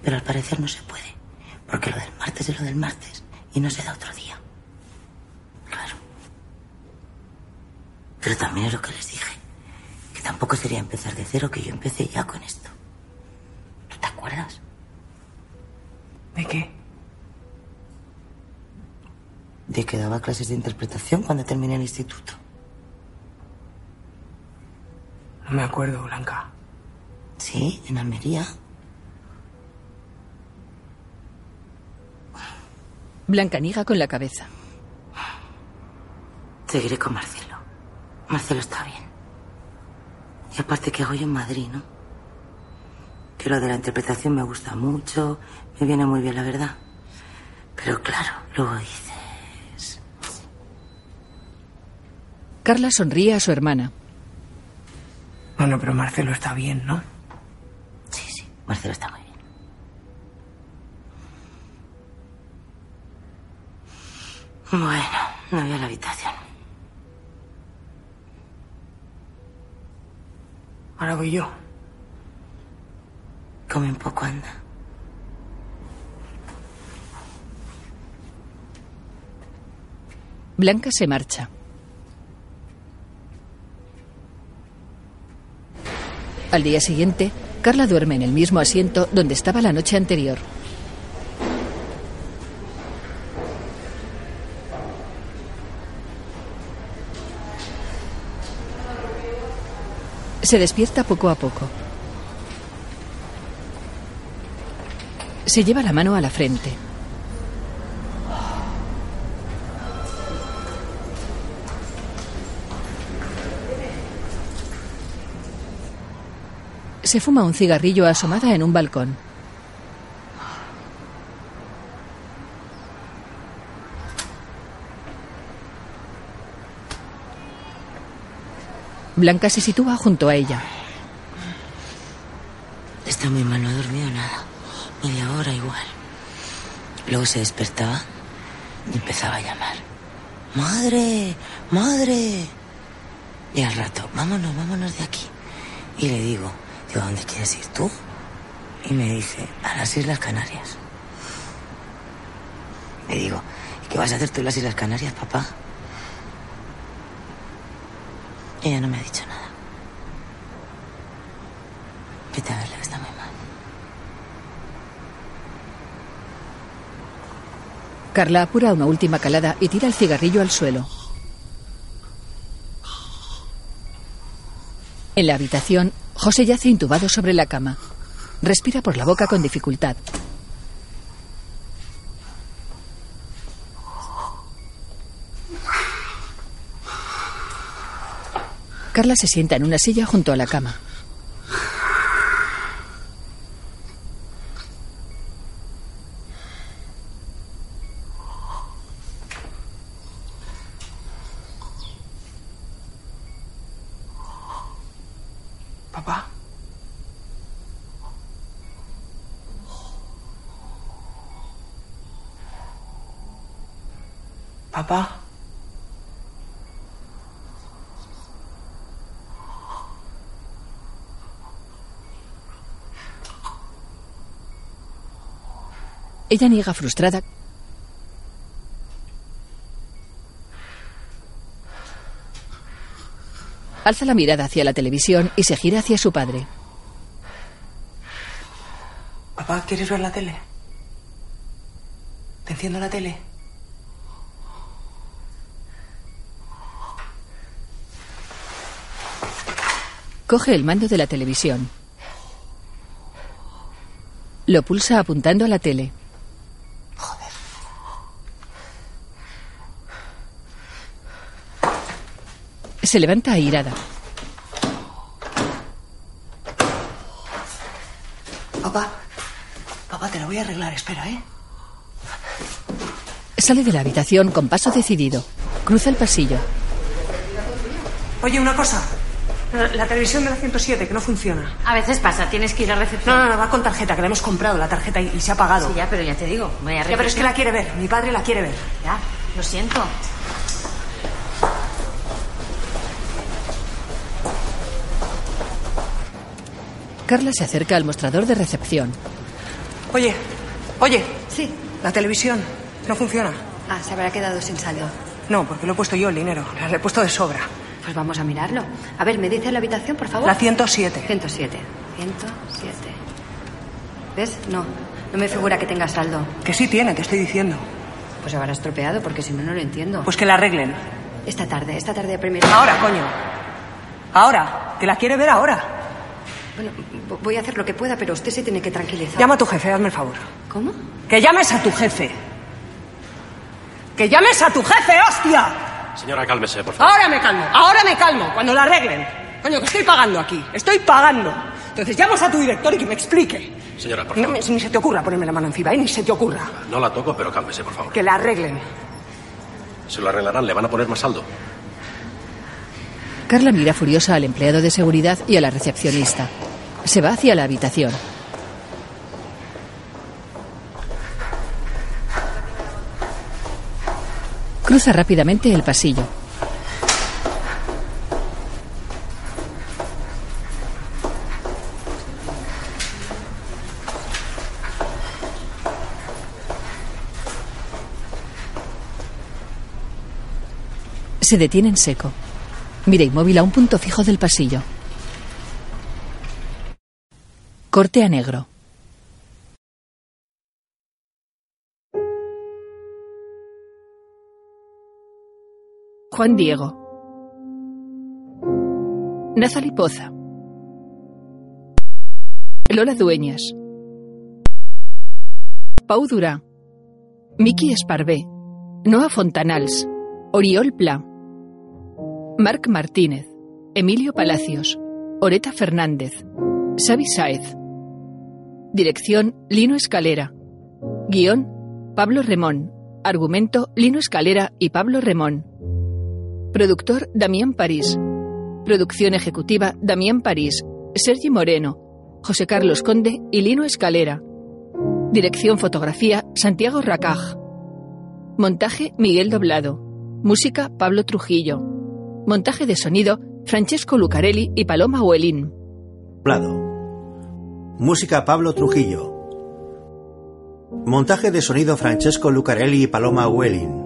Pero al parecer no se puede. Porque lo del martes es lo del martes y no se da otro día. Claro. Pero también es lo que les dije. Que tampoco sería empezar de cero, que yo empecé ya con esto. ¿Tú te acuerdas? ¿De qué? De que daba clases de interpretación cuando terminé el instituto. No me acuerdo, Blanca. Sí, en Almería. Blanca niega con la cabeza. Seguiré con Marcelo. Marcelo está bien. Y aparte, ¿qué hago yo en Madrid, no? Que lo de la interpretación me gusta mucho, me viene muy bien, la verdad. Pero claro, luego dices... Carla sonríe a su hermana. Bueno, pero Marcelo está bien, ¿no? Sí, sí, Marcelo está muy bien. Bueno, me voy a la habitación. Ahora voy yo. Come un poco, anda. Blanca se marcha. Al día siguiente, Carla duerme en el mismo asiento donde estaba la noche anterior. Se despierta poco a poco. Se lleva la mano a la frente. Se fuma un cigarrillo asomada en un balcón. Blanca se sitúa junto a ella. Está muy mal, no ha dormido nada. Media hora igual. Luego se despertaba y empezaba a llamar. ¡Madre! ¡Madre! Y al rato, vámonos, vámonos de aquí. Y le digo, digo, ¿a dónde quieres ir tú? Y me dice, a las Islas Canarias. Le digo, ¿y qué vas a hacer tú en las Islas Canarias, papá? Ella no me ha dicho nada. Vete a verla, está muy mal. Carla apura una última calada y tira el cigarrillo al suelo. En la habitación, José yace intubado sobre la cama. Respira por la boca con dificultad. Carla se sienta en una silla junto a la cama. Papá. Papá. Ella niega frustrada. Alza la mirada hacia la televisión y se gira hacia su padre. Papá, ¿quieres ver la tele? ¿Te enciendo la tele? Coge el mando de la televisión. Lo pulsa apuntando a la tele. Se levanta airada. Papá. Papá, te la voy a arreglar, espera, ¿eh? Sale de la habitación con paso decidido. Cruza el pasillo. Oye, una cosa. La, la televisión de la 107, que no funciona. A veces pasa, tienes que ir a recepción. No, no, no, va con tarjeta, que la hemos comprado, la tarjeta, y, y se ha pagado. Sí, ya, pero ya te digo, voy a Ya, pero es que la quiere ver, mi padre la quiere ver. Ya, lo siento. Carla se acerca al mostrador de recepción. Oye, oye. Sí. La televisión no funciona. Ah, se habrá quedado sin saldo. No, porque lo he puesto yo el dinero. La he puesto de sobra. Pues vamos a mirarlo. A ver, ¿me dice la habitación, por favor? La 107. 107. 107. ¿Ves? No. No me figura que tenga saldo. Que sí tiene, te estoy diciendo. Pues habrá estropeado, porque si no, no lo entiendo. Pues que la arreglen. Esta tarde, esta tarde a primera. Ahora, coño. Ahora. Que la quiere ver ahora. Bueno, vo- voy a hacer lo que pueda, pero usted se tiene que tranquilizar. Llama a tu jefe, hazme el favor. ¿Cómo? Que llames a tu jefe. Que llames a tu jefe, hostia. Señora, cálmese, por favor. Ahora me calmo, ahora me calmo, cuando la arreglen. Coño, que estoy pagando aquí, estoy pagando. Entonces llamas a tu director y que me explique. Señora, por favor. ni se te ocurra ponerme la mano encima, ¿eh? ni se te ocurra. No la toco, pero cálmese, por favor. Que la arreglen. Se lo arreglarán, le van a poner más saldo. Carla mira furiosa al empleado de seguridad y a la recepcionista. Se va hacia la habitación. Cruza rápidamente el pasillo. Se detiene en seco. Mira inmóvil a un punto fijo del pasillo. Corte a negro. Juan Diego. Nazali Poza. Lola Dueñas. Pau Durá. Miki Esparvé. Noa Fontanals. Oriol Pla. Marc Martínez. Emilio Palacios. Oreta Fernández. Xavi Sáez. Dirección Lino Escalera. Guión Pablo Remón. Argumento Lino Escalera y Pablo Remón. Productor Damián París. Producción ejecutiva Damián París. Sergi Moreno. José Carlos Conde y Lino Escalera. Dirección fotografía Santiago Racaj. Montaje Miguel Doblado. Música Pablo Trujillo. Montaje de sonido Francesco Lucarelli y Paloma Huelín. Doblado. Música Pablo Trujillo. Montaje de sonido Francesco Lucarelli y Paloma Huelin.